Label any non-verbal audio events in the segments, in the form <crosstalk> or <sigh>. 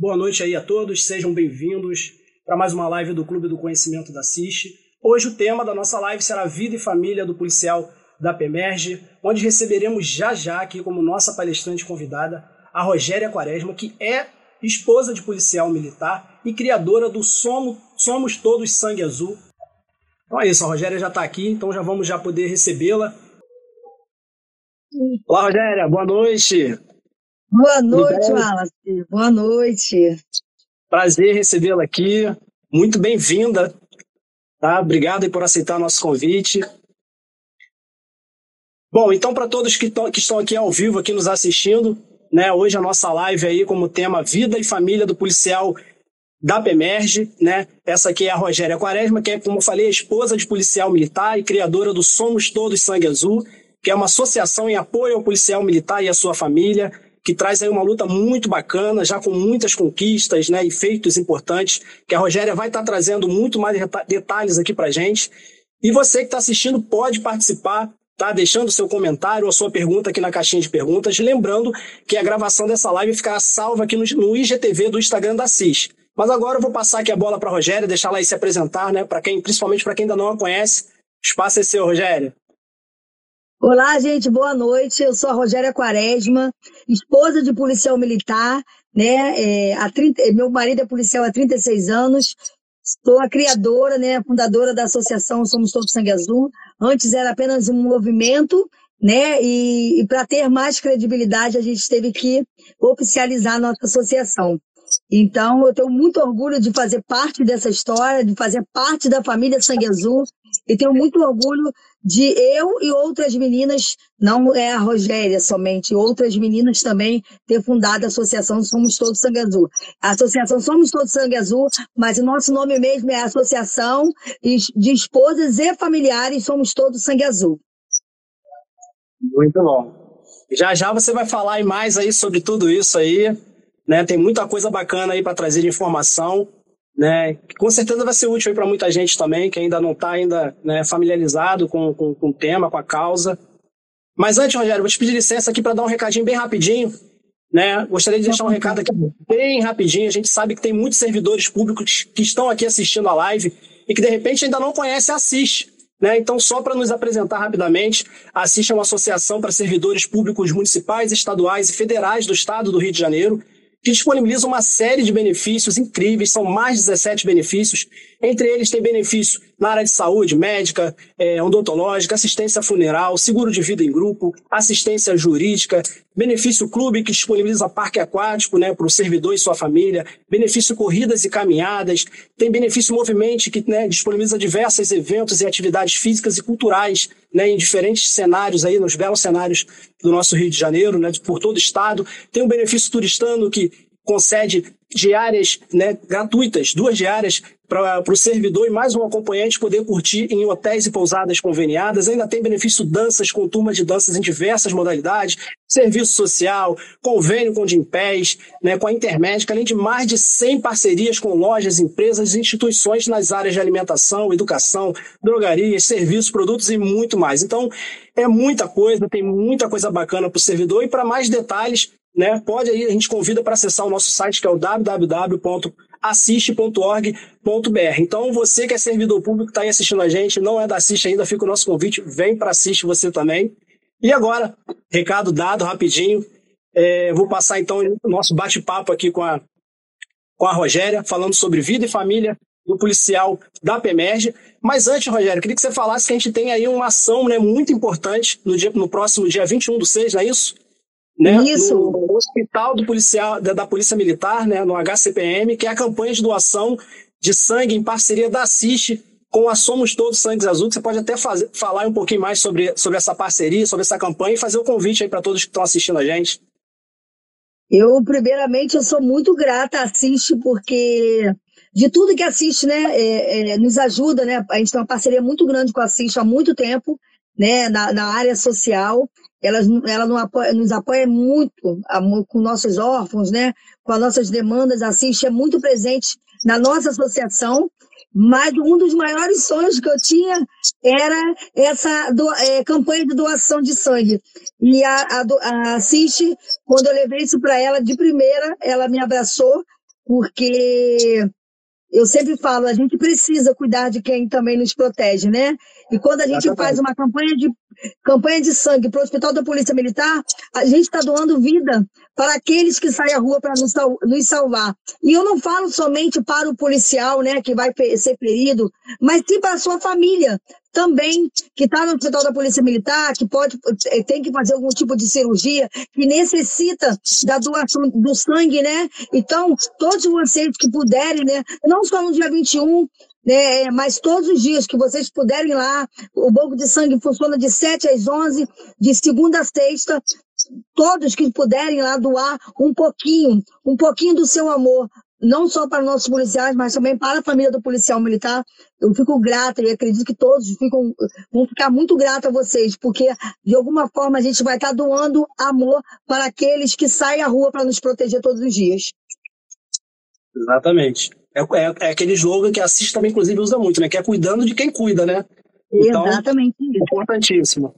Boa noite aí a todos, sejam bem-vindos para mais uma live do Clube do Conhecimento da CIST. Hoje o tema da nossa live será Vida e Família do Policial da PEMERGE, onde receberemos já já aqui como nossa palestrante convidada a Rogéria Quaresma, que é esposa de policial militar e criadora do Somos, Somos Todos Sangue Azul. Então é isso, a Rogéria já está aqui, então já vamos já poder recebê-la. Olá, Rogéria, boa noite. Boa noite, Wallace. Boa noite. Prazer recebê-la aqui. Muito bem-vinda. Tá? Obrigado por aceitar nosso convite. Bom, então para todos que, que estão aqui ao vivo, aqui nos assistindo, né, hoje a nossa live aí como tema Vida e Família do Policial da PEMERGE, né? Essa aqui é a Rogéria Quaresma, que é, como eu falei, esposa de policial militar e criadora do Somos Todos Sangue Azul, que é uma associação em apoio ao policial militar e à sua família, que traz aí uma luta muito bacana, já com muitas conquistas né, e feitos importantes, que a Rogéria vai estar trazendo muito mais detalhes aqui para gente. E você que está assistindo pode participar, tá? deixando seu comentário ou sua pergunta aqui na caixinha de perguntas. Lembrando que a gravação dessa live ficará salva aqui no, no IGTV do Instagram da CIS. Mas agora eu vou passar aqui a bola para a Rogéria, deixar ela aí se apresentar, né? Para quem, principalmente para quem ainda não a conhece. O espaço é seu, Rogéria. Olá, gente, boa noite. Eu sou a Rogéria Quaresma, esposa de policial militar, né? É, há 30, meu marido é policial há 36 anos. Sou a criadora, né, fundadora da associação Somos Todos Sangue Azul. Antes era apenas um movimento, né? E, e para ter mais credibilidade, a gente teve que oficializar a nossa associação. Então, eu tenho muito orgulho de fazer parte dessa história, de fazer parte da família Sangue Azul, e tenho muito orgulho de eu e outras meninas, não é a Rogéria somente, outras meninas também ter fundado a Associação Somos Todos Sangue Azul. A Associação Somos Todos Sangue Azul, mas o nosso nome mesmo é Associação de Esposas e Familiares Somos Todos Sangue Azul. Muito bom. Já já você vai falar mais aí sobre tudo isso aí, né? Tem muita coisa bacana aí para trazer de informação né? Que com certeza vai ser útil para muita gente também, que ainda não está ainda né, familiarizado com, com, com, o tema, com a causa. Mas antes, Rogério, vou te pedir licença aqui para dar um recadinho bem rapidinho. Né? Gostaria de deixar um recado aqui bem rapidinho. A gente sabe que tem muitos servidores públicos que estão aqui assistindo a live e que de repente ainda não conhecem a Assist. Né? Então, só para nos apresentar rapidamente, a Assist é uma associação para servidores públicos municipais, estaduais e federais do estado do Rio de Janeiro que disponibiliza uma série de benefícios incríveis, são mais de 17 benefícios. Entre eles tem benefício na área de saúde, médica, é, odontológica, assistência funeral, seguro de vida em grupo, assistência jurídica, benefício clube que disponibiliza parque aquático né, para o servidor e sua família, benefício corridas e caminhadas, tem benefício movimente que né, disponibiliza diversos eventos e atividades físicas e culturais né, em diferentes cenários aí, nos belos cenários do nosso Rio de Janeiro, né, por todo o estado. Tem um benefício turistano que concede diárias né, gratuitas, duas diárias para o servidor e mais um acompanhante poder curtir em hotéis e pousadas conveniadas. Ainda tem benefício danças com turma de danças em diversas modalidades, serviço social, convênio com o Gimpés, né, com a Intermédica, além de mais de 100 parcerias com lojas, empresas e instituições nas áreas de alimentação, educação, drogarias, serviços, produtos e muito mais. Então, é muita coisa, tem muita coisa bacana para o servidor e para mais detalhes, né, pode aí, a gente convida para acessar o nosso site que é o www.assiste.org.br. Então, você que é servidor público, está aí assistindo a gente, não é da Assiste ainda, fica o nosso convite, vem para Assiste você também. E agora, recado dado rapidinho, é, vou passar então o nosso bate-papo aqui com a, com a Rogéria, falando sobre vida e família do policial da PEMERGE. Mas antes, Rogério, queria que você falasse que a gente tem aí uma ação né, muito importante no, dia, no próximo dia 21 do 6, não é isso? Né, isso. No Hospital do Policial, da, da Polícia Militar, né, no HCPM, que é a campanha de doação de sangue em parceria da CIST com a Somos Todos Sangues Azul, você pode até fazer, falar um pouquinho mais sobre, sobre essa parceria, sobre essa campanha e fazer o um convite aí para todos que estão assistindo a gente. Eu, primeiramente, eu sou muito grata à Assiste, porque de tudo que assiste, né, é, é, nos ajuda, né, a gente tem uma parceria muito grande com a Assiste há muito tempo, né, na, na área social, ela, ela apoia, nos apoia muito a, com nossos órfãos, né, com as nossas demandas, Assiste é muito presente na nossa associação, mas um dos maiores sonhos que eu tinha era essa do, é, campanha de doação de sangue. E a, a, a quando eu levei isso para ela de primeira, ela me abraçou porque eu sempre falo, a gente precisa cuidar de quem também nos protege, né? E quando a gente faz uma campanha de, campanha de sangue para o Hospital da Polícia Militar, a gente está doando vida para aqueles que saem à rua para nos, nos, salvar. E eu não falo somente para o policial, né, que vai ser ferido, mas sim para a sua família também, que está no Hospital da Polícia Militar, que pode eh, tem que fazer algum tipo de cirurgia, que necessita da doação do sangue, né? Então, todos vocês que puderem, né, não só no dia 21, né, mas todos os dias que vocês puderem lá, o banco de sangue funciona de 7 às 11, de segunda a sexta, todos que puderem lá doar um pouquinho, um pouquinho do seu amor, não só para nossos policiais, mas também para a família do policial militar. Eu fico grata e acredito que todos ficam, vão ficar muito gratos a vocês, porque de alguma forma a gente vai estar doando amor para aqueles que saem à rua para nos proteger todos os dias. Exatamente. É, é, é aquele jogo que a CIS também, inclusive, usa muito, né? Que é cuidando de quem cuida, né? Então, Exatamente. Importantíssimo.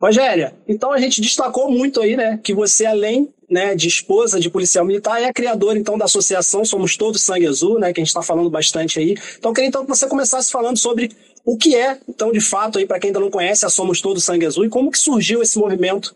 Rogéria, então a gente destacou muito aí, né, que você, além né, de esposa de policial militar, é a criadora, então, da associação Somos Todos Sangue Azul, né, que a gente está falando bastante aí. Então, queria então que você começasse falando sobre o que é, então, de fato, aí para quem ainda não conhece, a Somos Todos Sangue Azul e como que surgiu esse movimento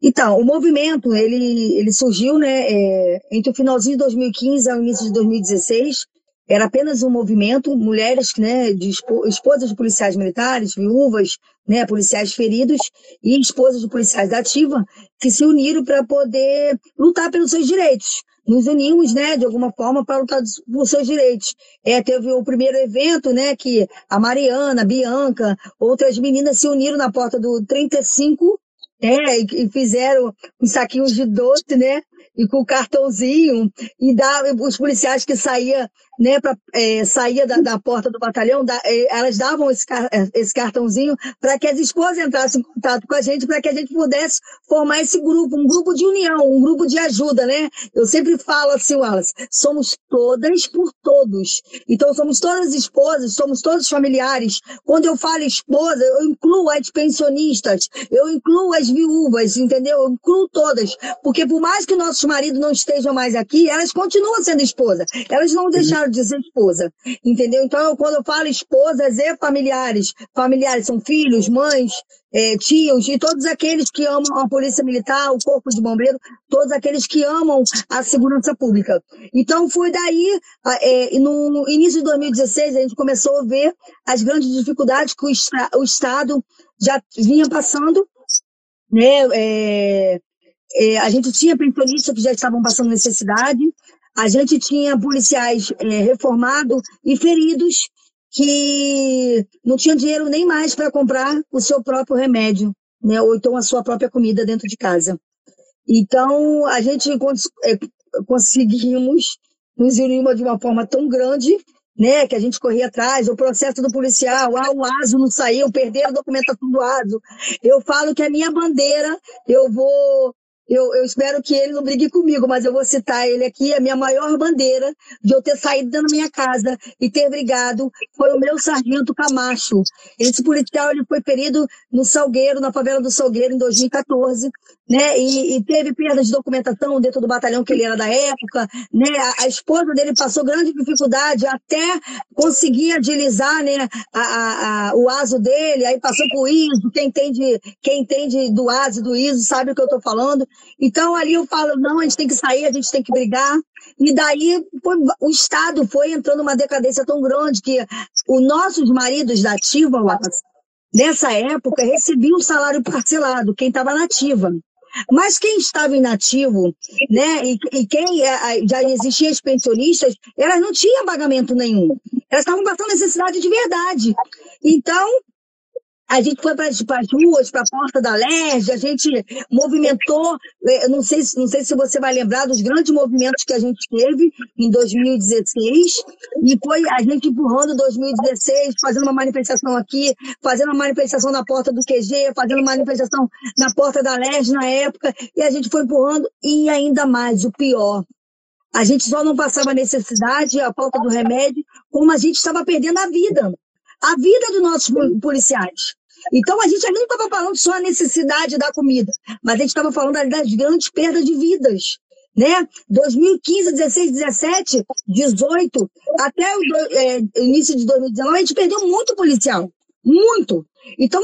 então, o movimento, ele, ele surgiu né, é, entre o finalzinho de 2015 ao início de 2016. Era apenas um movimento, mulheres, né, de esposas de policiais militares, viúvas, né, policiais feridos e esposas de policiais da ativa, que se uniram para poder lutar pelos seus direitos. Nos unimos, né, de alguma forma, para lutar pelos seus direitos. É, teve o primeiro evento, né, que a Mariana, a Bianca, outras meninas se uniram na porta do 35 é, e fizeram uns saquinhos de doce, né? E com cartãozinho, e dava, os policiais que saía, né, pra, é, saía da, da, porta do batalhão, da, é, elas davam esse, é, esse cartãozinho para que as esposas entrassem em contato com a gente, para que a gente pudesse formar esse grupo, um grupo de união, um grupo de ajuda, né? Eu sempre falo assim, Wallace, somos todas por todos. Então, somos todas esposas, somos todos familiares. Quando eu falo esposa, eu incluo as pensionistas, eu incluo as viúvas, entendeu? Eu incluo todas. Porque por mais que nossos maridos não estejam mais aqui, elas continuam sendo esposa. Elas não deixaram de ser esposa, entendeu? Então, quando eu falo esposas e familiares, familiares são filhos, mães, é, tios e todos aqueles que amam a polícia militar, o corpo de bombeiro, todos aqueles que amam a segurança pública. Então foi daí, é, no início de 2016, a gente começou a ver as grandes dificuldades que o, o Estado já vinha passando, né? É, é, a gente tinha pensionistas que já estavam passando necessidade, a gente tinha policiais é, reformados e feridos que não tinham dinheiro nem mais para comprar o seu próprio remédio, né? ou então a sua própria comida dentro de casa. Então, a gente cons é, conseguimos nos unir de uma forma tão grande né, que a gente corria atrás, o processo do policial, ah, o ASO não saiu, perderam a documentação do ASO. Eu falo que a minha bandeira, eu vou eu, eu, espero que ele não brigue comigo, mas eu vou citar ele aqui. A minha maior bandeira de eu ter saído da minha casa e ter brigado foi o meu sargento Camacho. Esse policial ele foi ferido no Salgueiro, na favela do Salgueiro, em 2014, né? E, e teve perda de documentação dentro do batalhão que ele era da época, né? A, a esposa dele passou grande dificuldade até conseguir agilizar, né? A, a, o ASO dele, aí passou por ISO. Quem entende, quem entende do ASO, do ISO, sabe o que eu estou falando. Então ali eu falo, não, a gente tem que sair, a gente tem que brigar. E daí foi, o Estado foi entrando numa decadência tão grande que os nossos maridos da ativa, nessa época, recebiam um salário parcelado, quem estava na ativa. Mas quem estava inativo, né, e, e quem é, já existia as pensionistas, elas não tinham pagamento nenhum. Elas estavam passando necessidade de verdade. Então, a gente foi para as ruas, para a porta da LERJ, a gente movimentou, é, não sei, não sei se você vai lembrar dos grandes movimentos que a gente teve em 2016, e foi a gente empurrando 2016, fazendo uma manifestação aqui, fazendo uma manifestação na porta do QG, fazendo uma manifestação na porta da LERJ na época, e a gente foi empurrando, e ainda mais, o pior, a gente só não passava necessidade, a falta do remédio, como a gente estava perdendo a vida a vida dos nossos policiais. Então, a gente não estava falando só a necessidade da comida, mas a gente estava falando das grandes perdas de vidas. né? 2015, 16, 17, 18, até o é, início de 2019, a gente perdeu muito policial. Muito. Então,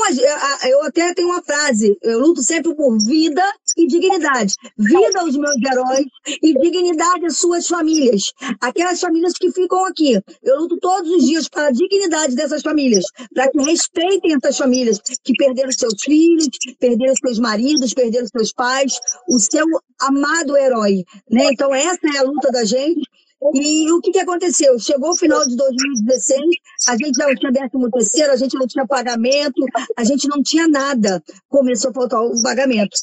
eu até tenho uma frase: eu luto sempre por vida e dignidade. Vida aos meus heróis e dignidade às suas famílias. Aquelas famílias que ficam aqui. Eu luto todos os dias para a dignidade dessas famílias, para que respeitem essas famílias que perderam seus filhos, perderam seus maridos, perderam seus pais, o seu amado herói. Né? Então, essa é a luta da gente. E o que, que aconteceu? Chegou o final de 2016, a gente já não tinha décimo terceiro, a gente não tinha pagamento, a gente não tinha nada. Começou a faltar o pagamento.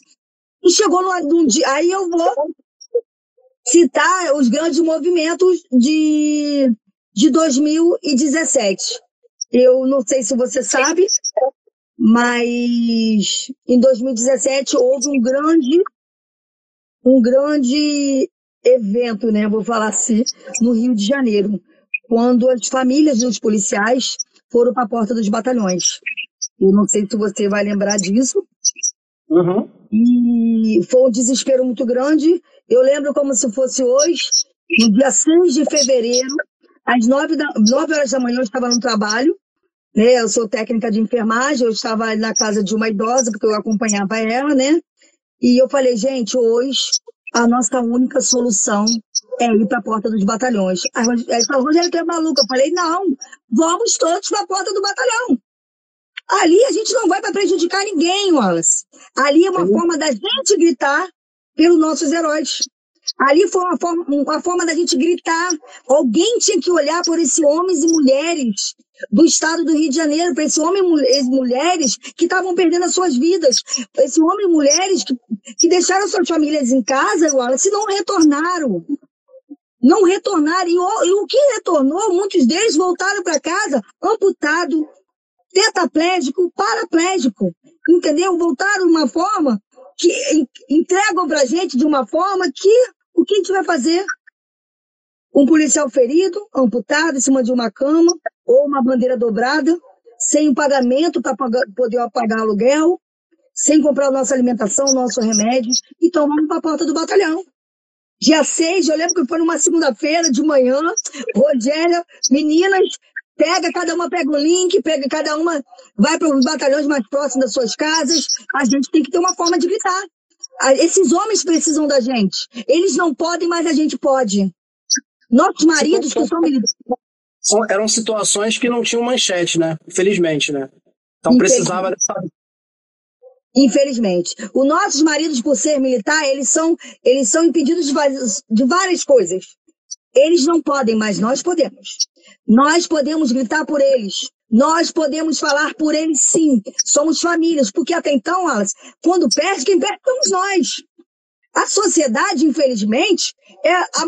E chegou num dia, aí eu vou citar os grandes movimentos de, de 2017. Eu não sei se você sabe, mas em 2017 houve um grande um grande evento, né, vou falar assim, no Rio de Janeiro, quando as famílias dos policiais foram para a porta dos batalhões. Eu não sei se você vai lembrar disso. Uhum. E foi um desespero muito grande. Eu lembro como se fosse hoje, no dia 6 de fevereiro, às 9, da, 9 horas da manhã, eu estava no trabalho. Né? Eu sou técnica de enfermagem, eu estava na casa de uma idosa, porque eu acompanhava ela, né? E eu falei, gente, hoje a nossa única solução é ir para a porta dos batalhões. Aí ele falou, Rogério, tu é maluco? Eu falei, não, vamos todos para a porta do batalhão. Ali a gente não vai para prejudicar ninguém, Wallace. Ali é uma Sim. forma da gente gritar pelos nossos heróis. Ali foi uma forma, uma forma da gente gritar. Alguém tinha que olhar por esses homens e mulheres do estado do Rio de Janeiro, para esses homens e mulheres que estavam perdendo as suas vidas. Esses homens e mulheres que, que deixaram suas famílias em casa, se não retornaram. Não retornaram. E o, e o que retornou, muitos deles voltaram para casa amputado, tetraplégico, paraplégico. Entendeu? Voltaram de uma forma que entregam para gente de uma forma que o que a gente vai fazer? Um policial ferido, amputado em cima de uma cama, ou uma bandeira dobrada, sem o pagamento para poder pagar aluguel, sem comprar a nossa alimentação, nosso remédio, então vamos para a porta do batalhão. Dia 6, eu lembro que foi numa segunda-feira de manhã, Rogéria, meninas, pega, cada uma pega o link, pega cada uma, vai para os batalhões mais próximos das suas casas. A gente tem que ter uma forma de gritar. Esses homens precisam da gente. Eles não podem, mas a gente pode. Nossos maridos que são militares. Eram situações que não tinham manchete, né? Infelizmente, né? Então precisava dessa. Infelizmente. Os nossos maridos, por ser militar, eles são, eles são impedidos de, de várias coisas. Eles não podem, mas nós podemos. Nós podemos gritar por eles. Nós podemos falar por eles sim. Somos famílias, porque até então, Alice, quando perde, quem perde somos nós. A sociedade, infelizmente, é a,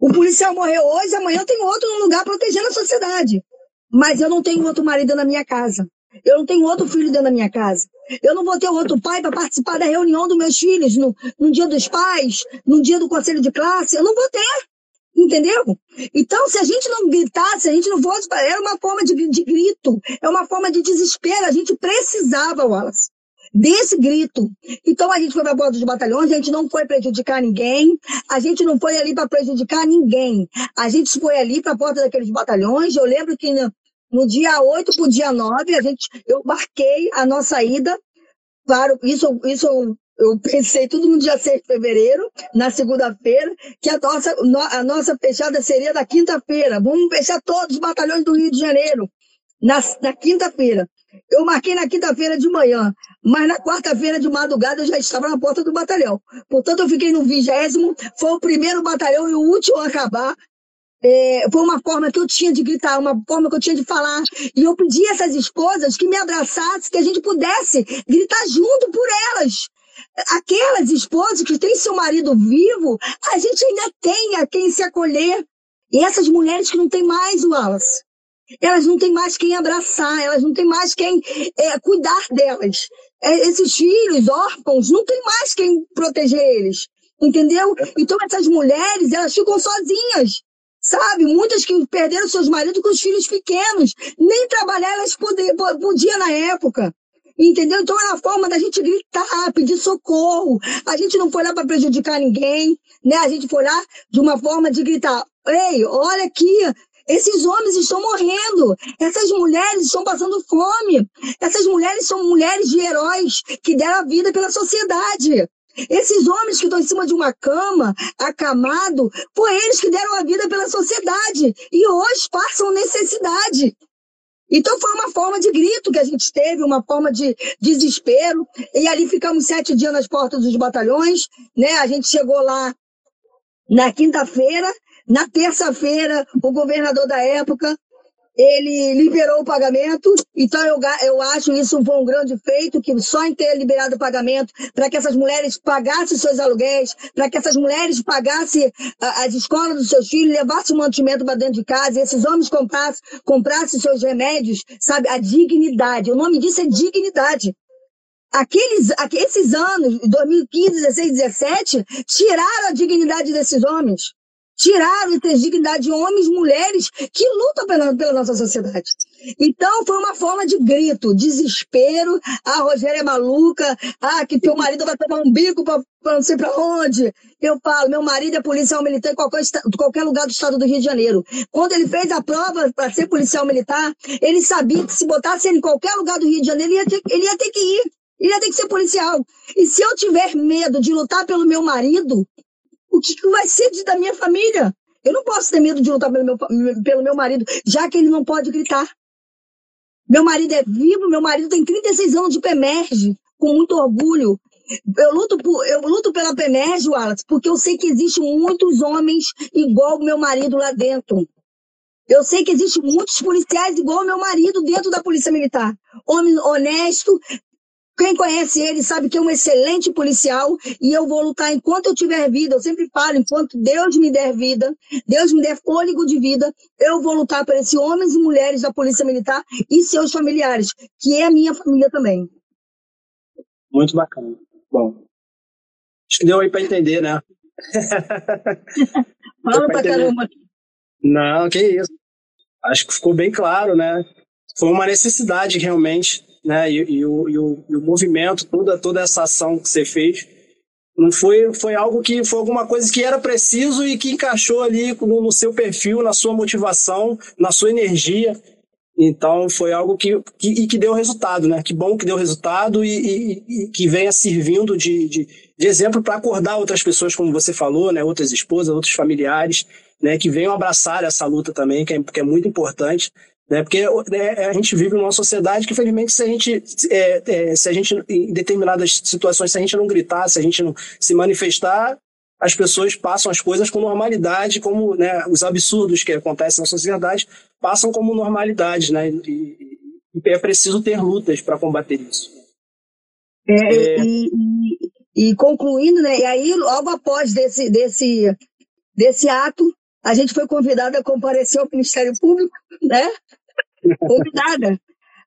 o policial morreu hoje, amanhã tem outro no lugar protegendo a sociedade. Mas eu não tenho outro marido na minha casa. Eu não tenho outro filho dentro da minha casa. Eu não vou ter outro pai para participar da reunião dos meus filhos no, no dia dos pais, no dia do conselho de classe. Eu não vou ter. Entendeu? Então, se a gente não gritasse, se a gente não fosse. Era uma forma de, de grito, é uma forma de desespero. A gente precisava, Wallace desse grito. Então a gente foi para a porta dos batalhões, a gente não foi prejudicar ninguém, a gente não foi ali para prejudicar ninguém. A gente foi ali para a porta daqueles batalhões. Eu lembro que no, no dia 8 para o dia 9, a gente, eu marquei a nossa ida. Claro, isso, isso eu pensei tudo no dia 6 de fevereiro, na segunda-feira, que a nossa, a nossa fechada seria na quinta-feira. Vamos fechar todos os batalhões do Rio de Janeiro na, na quinta-feira. Eu marquei na quinta-feira de manhã, mas na quarta-feira de madrugada eu já estava na porta do batalhão. Portanto, eu fiquei no vigésimo, foi o primeiro batalhão e o último a acabar. É, foi uma forma que eu tinha de gritar, uma forma que eu tinha de falar. E eu pedi a essas esposas que me abraçassem, que a gente pudesse gritar junto por elas. Aquelas esposas que têm seu marido vivo, a gente ainda tem a quem se acolher. E essas mulheres que não têm mais, Wallace, elas não têm mais quem abraçar, elas não têm mais quem é, cuidar delas. É, esses filhos órfãos não tem mais quem proteger eles, entendeu? Então essas mulheres, elas ficam sozinhas, sabe? Muitas que perderam seus maridos com os filhos pequenos, nem trabalhar elas podiam na época. Entendeu? Então é uma forma da gente gritar, pedir socorro. A gente não foi lá para prejudicar ninguém, né? A gente foi lá de uma forma de gritar: ei, olha aqui, esses homens estão morrendo, essas mulheres estão passando fome, essas mulheres são mulheres de heróis que deram a vida pela sociedade. Esses homens que estão em cima de uma cama, acamado, foi eles que deram a vida pela sociedade e hoje passam necessidade. Então foi uma forma de grito que a gente teve, uma forma de desespero. E ali ficamos sete dias nas portas dos batalhões, né? A gente chegou lá na quinta-feira, na terça-feira, o governador da época ele liberou o pagamento, então eu, eu acho isso foi um grande feito, que só em ter liberado o pagamento, para que essas mulheres pagassem seus aluguéis, para que essas mulheres pagassem as escolas dos seus filhos, levassem o mantimento para dentro de casa, e esses homens comprassem, comprassem seus remédios, sabe? A dignidade. O nome disso é dignidade. Aqueles, esses anos, 2015, 16, 17, tiraram a dignidade desses homens tiraram essa dignidade de homens, mulheres que lutam pela, pela nossa sociedade. Então foi uma forma de grito, desespero. Ah, Rogério é maluca. Ah, que teu marido vai tomar um bico para não sei para onde. Eu falo, meu marido é policial militar em qualquer, qualquer lugar do estado do Rio de Janeiro. Quando ele fez a prova para ser policial militar, ele sabia que se botasse ele em qualquer lugar do Rio de Janeiro, ele ia ter, ele ia ter que ir. Ele ia ter que ser policial. E se eu tiver medo de lutar pelo meu marido, o que, que vai ser de, da minha família? Eu não posso ter medo de lutar pelo meu, pelo meu marido, já que ele não pode gritar. Meu marido é vivo, meu marido tem 36 anos de PEMERGE, com muito orgulho. Eu luto, por, eu luto pela PEMERGE, Wallace, porque eu sei que existem muitos homens igual o meu marido lá dentro. Eu sei que existem muitos policiais igual o meu marido dentro da Polícia Militar. Homem honesto, quem conhece ele sabe que é um excelente policial e eu vou lutar enquanto eu tiver vida. Eu sempre falo, enquanto Deus me der vida, Deus me der fôlego de vida, eu vou lutar por esses homens e mulheres da Polícia Militar e seus familiares, que é a minha família também. Muito bacana. Bom, acho que deu aí para entender, né? <laughs> Fala pra, pra caramba. Não, que isso. Acho que ficou bem claro, né? Foi uma necessidade realmente né? E, e, o, e, o, e o movimento, toda, toda essa ação que você fez, não foi, foi algo que foi alguma coisa que era preciso e que encaixou ali no, no seu perfil, na sua motivação, na sua energia. Então foi algo que, que, e que deu resultado, né? Que bom que deu resultado e, e, e que venha servindo de, de, de exemplo para acordar outras pessoas, como você falou, né? Outras esposas, outros familiares, né? Que venham abraçar essa luta também, que é, que é muito importante. Né? Porque né, a gente vive numa sociedade que, infelizmente, se a gente, é, é, se a gente, em determinadas situações, se a gente não gritar, se a gente não se manifestar, as pessoas passam as coisas com normalidade, como né, os absurdos que acontecem na sociedade passam como normalidade, né? E, e é preciso ter lutas para combater isso. É, é... E, e, e, concluindo, né? E aí, logo após desse, desse, desse ato, a gente foi convidada a comparecer ao Ministério Público, né? <laughs> convidada.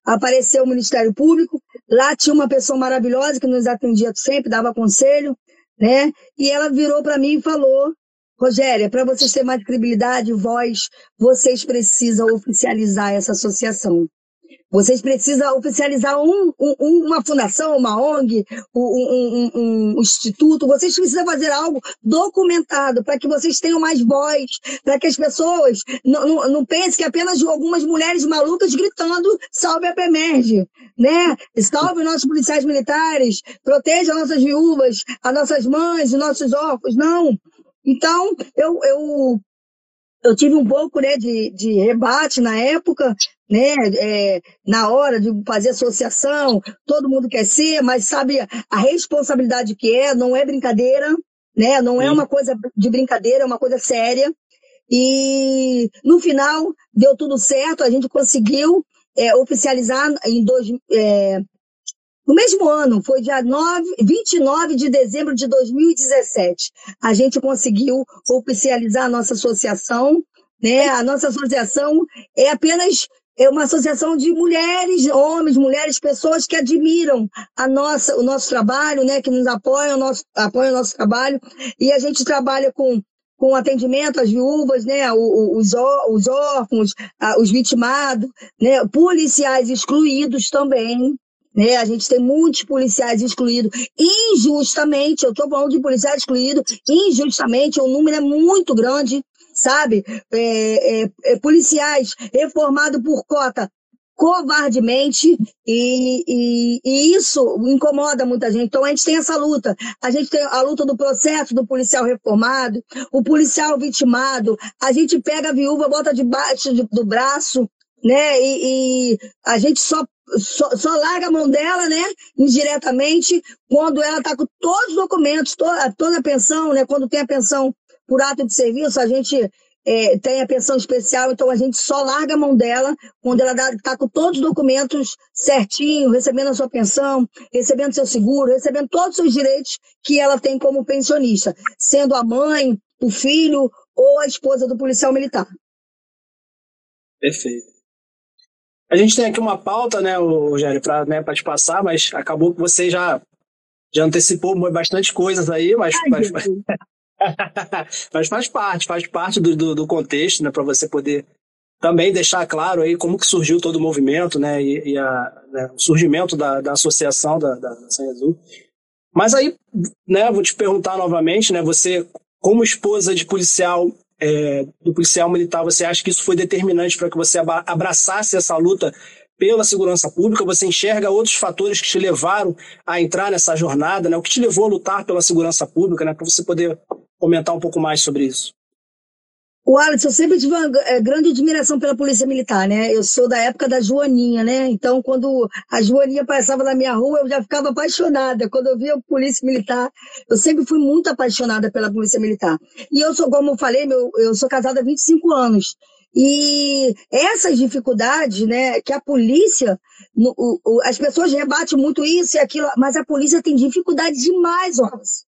Apareceu o Ministério Público, lá tinha uma pessoa maravilhosa que nos atendia sempre, dava conselho, né? E ela virou para mim e falou: Rogéria, para vocês terem mais credibilidade, voz, vocês precisam oficializar essa associação. Vocês precisam oficializar um, um, uma fundação, uma ONG, um, um, instituto. Vocês precisam fazer algo documentado para que vocês tenham mais voz, para que as pessoas não, não, não pensem que apenas algumas mulheres malucas gritando salve a PEMERGE, né? Salve nossos policiais militares, proteja nossas viúvas, as nossas mães, os nossos órfãos. Não. Então, eu, eu eu tive um pouco né, de, de rebate na época, né, é, na hora de fazer associação, todo mundo quer ser, mas sabe a responsabilidade que é, não é brincadeira, né, não é uma coisa de brincadeira, é uma coisa séria. E no final deu tudo certo, a gente conseguiu é, oficializar em dois, é, no mesmo ano, foi dia 9, 29 de dezembro de 2017, a gente conseguiu oficializar a nossa associação. Né? A nossa associação é apenas é uma associação de mulheres, homens, mulheres, pessoas que admiram a nossa, o nosso trabalho, né? que nos apoiam, nosso, apoiam o nosso trabalho. E a gente trabalha com com atendimento às viúvas, né, os, os órfãos, os vitimados, né, policiais excluídos também, né? A gente tem muitos policiais excluídos injustamente. Eu estou falando de policiais excluídos injustamente. O número é muito grande, sabe? É, é, é, policiais reformados por cota covardemente e, e, e, isso incomoda muita gente. Então a gente tem essa luta. A gente tem a luta do processo do policial reformado, o policial vitimado. A gente pega a viúva, bota debaixo do braço, né? E, e a gente só só, só, larga a mão dela, né, indiretamente, quando ela está com todos os documentos, toda, toda a pensão, né, quando tem a pensão por ato de serviço, a gente é, tem a pensão especial, então a gente só larga a mão dela quando ela está com todos os documentos certinho, recebendo a sua pensão, recebendo seu seguro, recebendo todos os direitos que ela tem como pensionista, sendo a mãe, o filho ou a esposa do policial militar. Perfeito. A gente tem aqui uma pauta, né, Rogério, para né, te passar, mas acabou que você já, já antecipou bastante coisas aí, mas, Ai, mas, mas <laughs> <laughs> faz parte, faz parte do, do, do contexto, né, para você poder também deixar claro aí como que surgiu todo o movimento, né, e, e a, né, o surgimento da, da associação da, da Sanha Azul. Mas aí, né, vou te perguntar novamente, né, você como esposa de policial é, do policial militar, você acha que isso foi determinante para que você abraçasse essa luta pela segurança pública? Você enxerga outros fatores que te levaram a entrar nessa jornada? Né? O que te levou a lutar pela segurança pública? Né? Para você poder comentar um pouco mais sobre isso. O Alex, eu sempre tive uma é, grande admiração pela polícia militar, né? Eu sou da época da Joaninha, né? Então, quando a Joaninha passava na minha rua, eu já ficava apaixonada. Quando eu via a polícia militar, eu sempre fui muito apaixonada pela polícia militar. E eu sou, como eu falei, meu, eu sou casada há 25 anos. E essas dificuldades, né, que a polícia, as pessoas rebatem muito isso e aquilo, mas a polícia tem dificuldade demais, Wallace.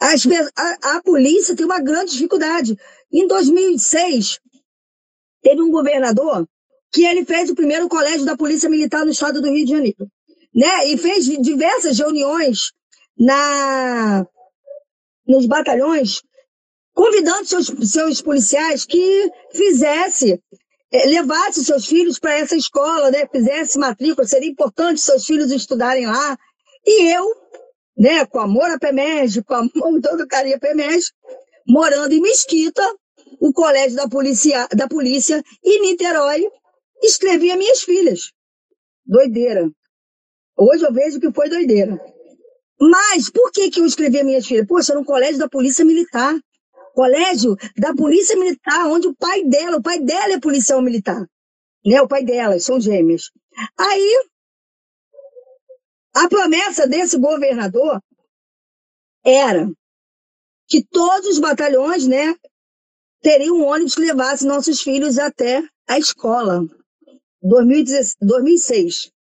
As, a, a polícia tem uma grande dificuldade. Em 2006, teve um governador que ele fez o primeiro colégio da Polícia Militar no estado do Rio de Janeiro. Né? E fez diversas reuniões na, nos batalhões, convidando seus, seus policiais que fizesse, eh, levasse seus filhos para essa escola, né? fizesse matrícula, seria importante seus filhos estudarem lá. E eu né, com amor a PEMEG, com amor todo carinho a PEMEG, morando em Mesquita, o colégio da polícia, da polícia em Niterói, escrevia minhas filhas. Doideira. Hoje eu vejo que foi doideira. Mas por que, que eu escrevia minhas filhas? Poxa, era um colégio da Polícia Militar. Colégio da Polícia Militar, onde o pai dela, o pai dela é policial militar. Né? O pai delas, são gêmeos. Aí a promessa desse governador era que todos os batalhões, né, teriam um ônibus que levasse nossos filhos até a escola. 2006.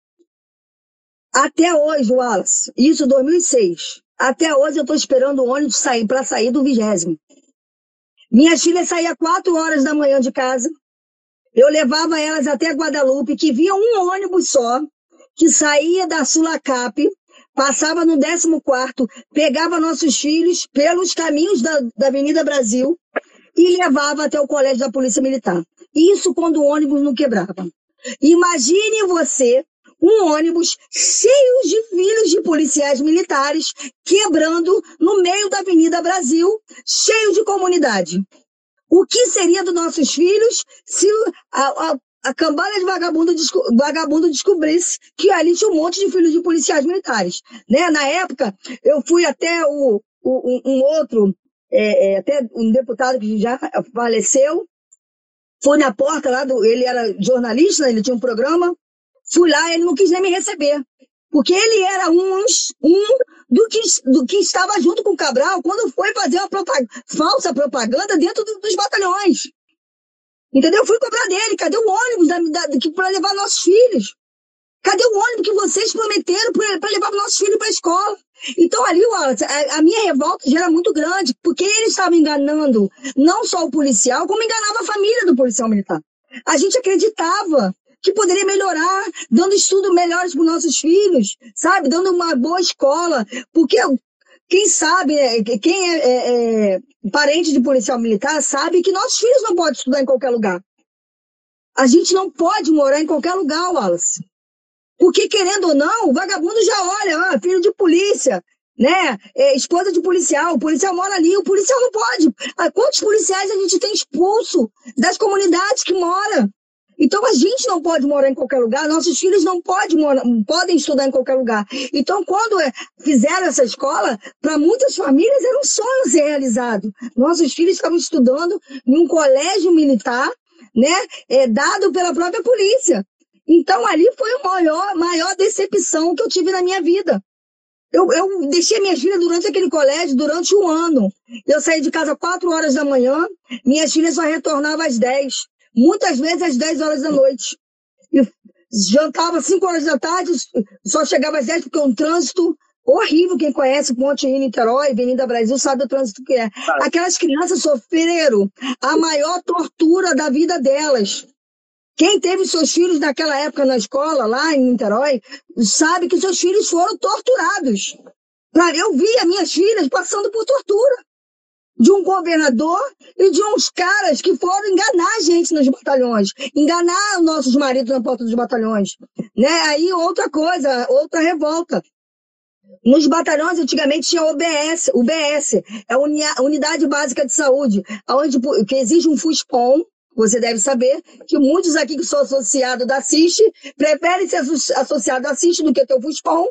Até hoje, Wallace, isso 2006. Até hoje eu estou esperando o ônibus sair para sair do vigésimo. Minhas filhas saíam quatro horas da manhã de casa. Eu levava elas até Guadalupe, que via um ônibus só, que saía da Sulacap, passava no 14 pegava nossos filhos pelos caminhos da, da Avenida Brasil e levava até o colégio da Polícia Militar. Isso quando o ônibus não quebrava. Imagine você um ônibus cheio de filhos de policiais militares quebrando no meio da Avenida Brasil, cheio de comunidade. O que seria dos nossos filhos se a, a, a cambada de vagabundo, vagabundo descobrisse que ali tinha um monte de filhos de policiais militares. Né? Na época, eu fui até o, o um outro, é, é, até um deputado que já faleceu, fui na porta lá, do, ele era jornalista, ele tinha um programa, fui lá, ele não quis nem me receber. Porque ele era uns, um do que, do que estava junto com o Cabral quando foi fazer uma falsa propaganda dentro do, dos batalhões. Entendeu? Eu fui cobrar dele. Cadê o ônibus para levar nossos filhos? Cadê o ônibus que vocês prometeram para levar nossos filhos para a escola? Então, ali, a, a, minha revolta já era muito grande, porque ele estava enganando não só o policial, como enganava a família do policial militar. A gente acreditava que poderia melhorar, dando estudo melhores para os nossos filhos, sabe? Dando uma boa escola, porque quem sabe, né, quem é, é, é, parente de policial militar sabe que nossos filhos não podem estudar em qualquer lugar. A gente não pode morar em qualquer lugar, Wallace. Porque, querendo ou não, o vagabundo já olha, ah, filho de polícia, né? É, esposa de policial, o policial mora ali, o policial não pode. Ah, quantos policiais a gente tem expulso das comunidades que mora? Então a gente não pode morar em qualquer lugar, nossos filhos não pode morar, podem estudar em qualquer lugar. Então, quando é, fizeram essa escola, para muitas famílias era um sonho ser realizado. Nossos filhos estavam estudando em um colégio militar, né, é, dado pela própria polícia. Então, ali foi a maior, maior decepção que eu tive na minha vida. Eu, eu deixei minha filha durante aquele colégio durante um ano. Eu saí de casa quatro horas da manhã, minhas filhas só retornavam às dez muitas vezes às 10 horas da noite. E jantava às 5 horas da tarde, só chegava às 10 porque é um trânsito horrível. Quem conhece Ponte Rio Niterói, Avenida Brasil, sabe o trânsito que é. Aquelas crianças sofreram a maior tortura da vida delas. Quem teve seus filhos naquela época na escola, lá em Niterói, sabe que seus filhos foram torturados. Eu vi as minhas filhas passando por tortura de um governador e de uns caras que foram enganar a gente nos batalhões, enganar os nossos maridos na porta dos batalhões. Né? Aí outra coisa, outra revolta. Nos batalhões, antigamente, tinha OBS, UBS, é a Unidade Básica de Saúde, onde, que exige um FUSPOM, você deve saber que muitos aqui que são associados da CIST preferem ser associados da CIST do que ter o FUSPOM,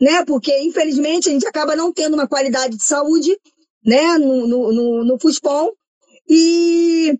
né? Porque, infelizmente, a gente acaba não tendo uma qualidade de saúde né, no, no, no, no FUSPOM. E,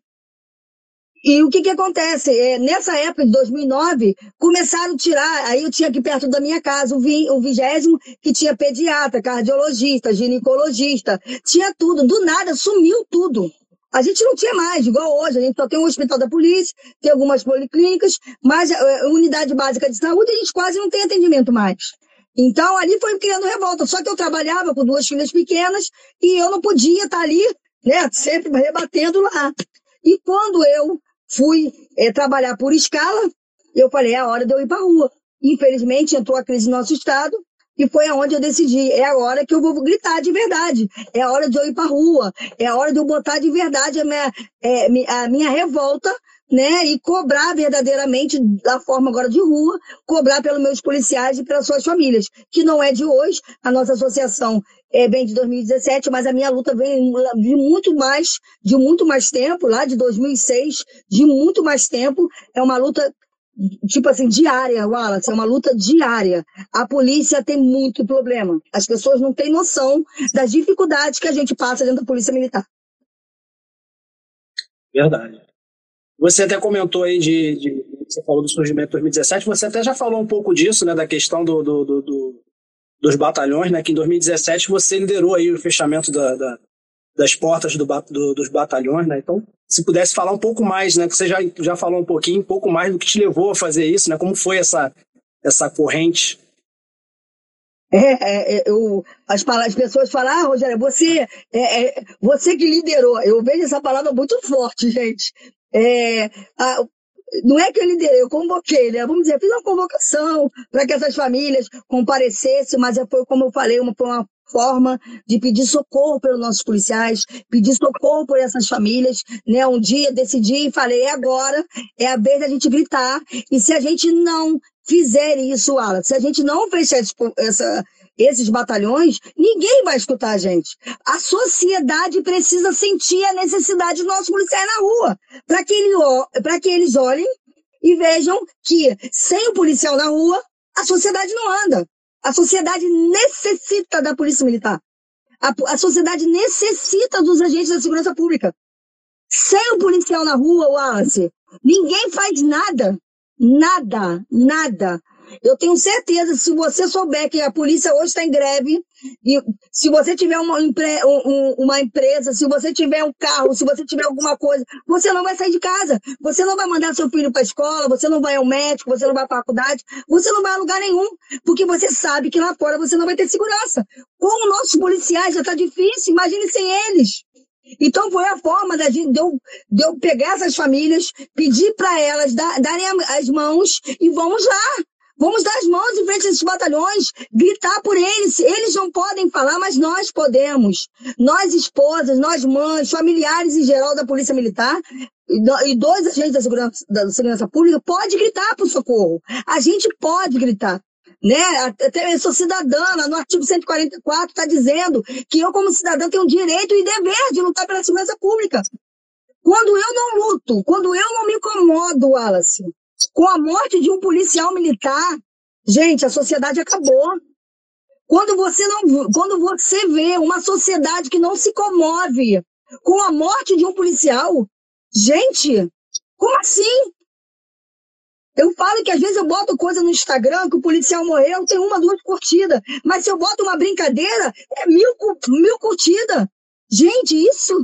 e o que, que acontece? É, nessa época de 2009, começaram a tirar. Aí eu tinha aqui perto da minha casa o, vi, o vigésimo, que tinha pediatra, cardiologista, ginecologista, tinha tudo. Do nada sumiu tudo. A gente não tinha mais, igual hoje, a gente só tem um hospital da polícia, tem algumas policlínicas, mas a unidade básica de saúde a gente quase não tem atendimento mais. Então, ali foi criando revolta. Só que eu trabalhava com duas filhas pequenas e eu não podia estar ali, né, sempre rebatendo lá. E quando eu fui é, trabalhar por escala, eu falei, é a hora de eu ir para a rua. Infelizmente, entrou a crise no nosso estado, e foi aonde eu decidi, é a hora que eu vou gritar de verdade, é a hora de eu ir para a rua, é a hora de eu botar de verdade a minha, é, a minha revolta né, e cobrar verdadeiramente, da forma agora de rua, cobrar pelos meus policiais e pelas suas famílias, que não é de hoje, a nossa associação é, vem de 2017, mas a minha luta vem de muito mais, de muito mais tempo, lá de 2006, de muito mais tempo, é uma luta tipo assim, diária, Wallace, é uma luta diária. A polícia tem muito problema. As pessoas não têm noção das dificuldades que a gente passa dentro da polícia militar. Verdade. Você até comentou aí de, de, Você falou do surgimento de 2017, você até já falou um pouco disso, né? Da questão do, do, do, do dos batalhões, né? Que em 2017 você liderou aí o fechamento da, da, das portas do, dos batalhões, né? Então, se pudesse falar um pouco mais, né? Que você já, já falou um pouquinho, um pouco mais do que te levou a fazer isso, né? Como foi essa, essa corrente é, é, é, eu, as, as pessoas falam, ah, Rogério, você, é, é, você que liderou. Eu vejo essa palavra muito forte, gente. É, a, não é que eu liderei, eu convoquei, né? Vamos dizer, fiz uma convocação para que essas famílias comparecessem, mas foi, como eu falei, uma, uma forma de pedir socorro pelos nossos policiais, pedir socorro por essas famílias, né? Um dia decidi e falei, é agora, é a vez da gente gritar, e se a gente não fizer isso, Alan, se a gente não fechar essa, esses batalhões, ninguém vai escutar a gente. A sociedade precisa sentir a necessidade dos nossos policiais na rua, para que, ele, que eles olhem e vejam que sem o policial na rua, a sociedade não anda. A sociedade necessita da polícia militar. A, a sociedade necessita dos agentes da segurança pública. Sem o policial na rua, Wallace, ninguém faz nada. Nada, nada. Eu tenho certeza, se você souber que a polícia hoje está em greve, e se você tiver uma, um, uma empresa, se você tiver um carro, se você tiver alguma coisa, você não vai sair de casa. Você não vai mandar seu filho para a escola, você não vai ao médico, você não vai a faculdade, você não vai a lugar nenhum, porque você sabe que lá fora você não vai ter segurança. Com os nossos policiais já está difícil, imagine sem eles. Então foi a forma da gente, de, eu, de eu pegar essas famílias, pedir para elas dar, darem as mãos e vamos lá. Vamos dar as mãos em frente a esses batalhões, gritar por eles. Eles não podem falar, mas nós podemos. Nós, esposas, nós, mães, familiares em geral da Polícia Militar, e dois agentes da segurança, da segurança pública, pode gritar o socorro. A gente pode gritar. Né? Até eu sou cidadã, no artigo 144 está dizendo que eu, como cidadã, tenho direito e dever de lutar pela segurança pública. Quando eu não luto, quando eu não me incomodo, Wallace, com a morte de um policial militar, gente, a sociedade acabou. Quando você não, quando você vê uma sociedade que não se comove com a morte de um policial, gente, como assim? Eu falo que às vezes eu boto coisa no Instagram que o policial morreu, tem uma, duas curtidas. Mas se eu boto uma brincadeira, é mil, mil curtidas. Gente, isso.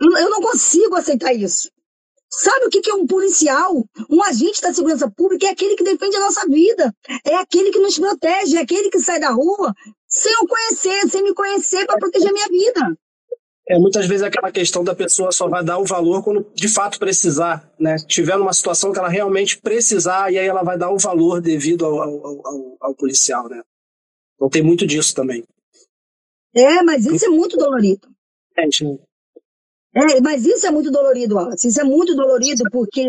Eu não consigo aceitar isso. Sabe o que é um policial? Um agente da segurança pública é aquele que defende a nossa vida. É aquele que nos protege, é aquele que sai da rua sem eu conhecer, sem me conhecer para proteger a minha vida. É, muitas vezes é aquela questão da pessoa só vai dar o valor quando de fato precisar, né? Tiver numa situação que ela realmente precisar, e aí ela vai dar o valor devido ao, ao, ao, ao policial, né? Então tem muito disso também. É, mas isso é muito dolorido. É, é, mas isso é muito dolorido, Wallace. Isso é muito dolorido porque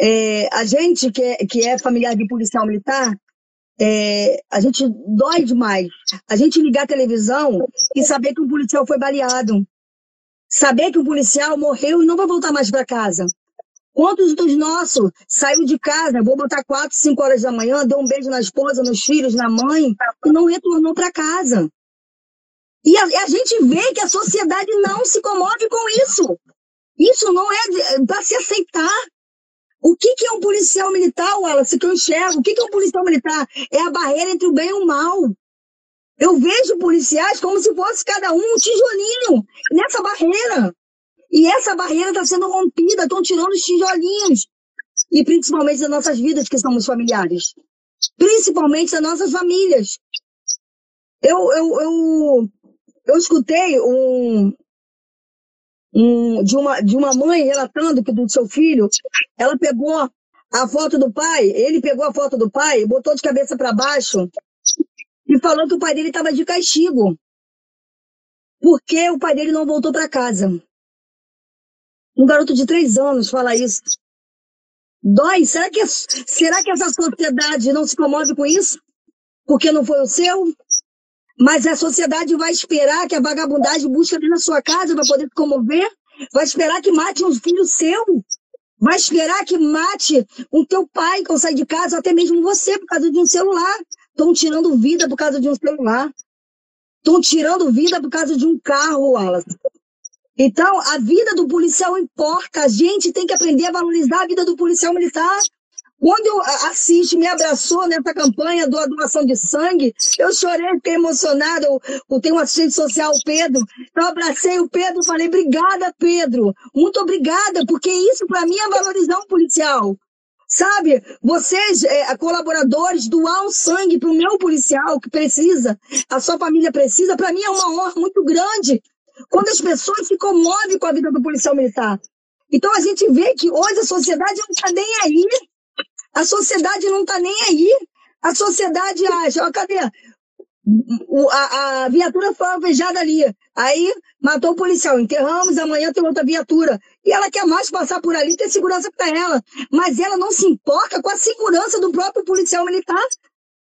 é, a gente que é, que é familiar de policial militar, é, a gente dói demais. A gente ligar a televisão e saber que um policial foi baleado. Saber que um policial morreu e não vai voltar mais para casa. Quantos dos nossos saiu de casa, vou botar quatro, cinco horas da manhã, deu um beijo na esposa, nos filhos, na mãe, e não retornou para casa? E a, a, gente vê que a sociedade não se comove com isso. Isso não é para se aceitar. O que, que é um policial militar, Wallace, que eu enxergo? O que, que é um policial militar? É a barreira entre o bem e o mal. Eu vejo policiais como se fosse cada um um tijolinho nessa barreira. E essa barreira está sendo rompida, estão tirando os tijolinhos. E principalmente das nossas vidas, que somos familiares. Principalmente das nossas famílias. Eu, eu, eu, eu escutei um, um, de, uma, de uma mãe relatando que do seu filho, ela pegou a foto do pai, ele pegou a foto do pai, botou de cabeça para baixo e falou que o pai dele estava de castigo. Porque o pai dele não voltou para casa. Um garoto de três anos fala isso. Dói? Será que, será que essa sociedade não se comove com isso? Porque não foi o seu? Mas a sociedade vai esperar que a vagabundagem busque na sua casa para poder se comover? Vai esperar que mate um filho seu? Vai esperar que mate o teu pai quando sai de casa, até mesmo você, por causa de um celular? Estão tirando vida por causa de um celular. Estão tirando vida por causa de um carro, Wallace. Então, a vida do policial importa. A gente tem que aprender a valorizar a vida do policial militar. Quando eu assisti, me abraçou nessa campanha do doação de sangue, eu chorei, fiquei emocionada. Eu, eu tenho um assistente social, o Pedro. Eu abracei o Pedro e falei, obrigada, Pedro. Muito obrigada, porque isso para mim é valorizar um policial. Sabe, vocês, é, colaboradores, doar um sangue para o meu policial que precisa, a sua família precisa, para mim é uma honra muito grande. Quando as pessoas se comovem com a vida do policial militar. Então a gente vê que hoje a sociedade não está nem aí a sociedade não está nem aí. A sociedade acha, ó, cadê? O, a, a, viatura foi alvejada ali. Aí matou o policial. Enterramos, amanhã tem outra viatura. E ela quer mais passar por ali, ter segurança para ela. Mas ela não se importa com a segurança do próprio policial militar.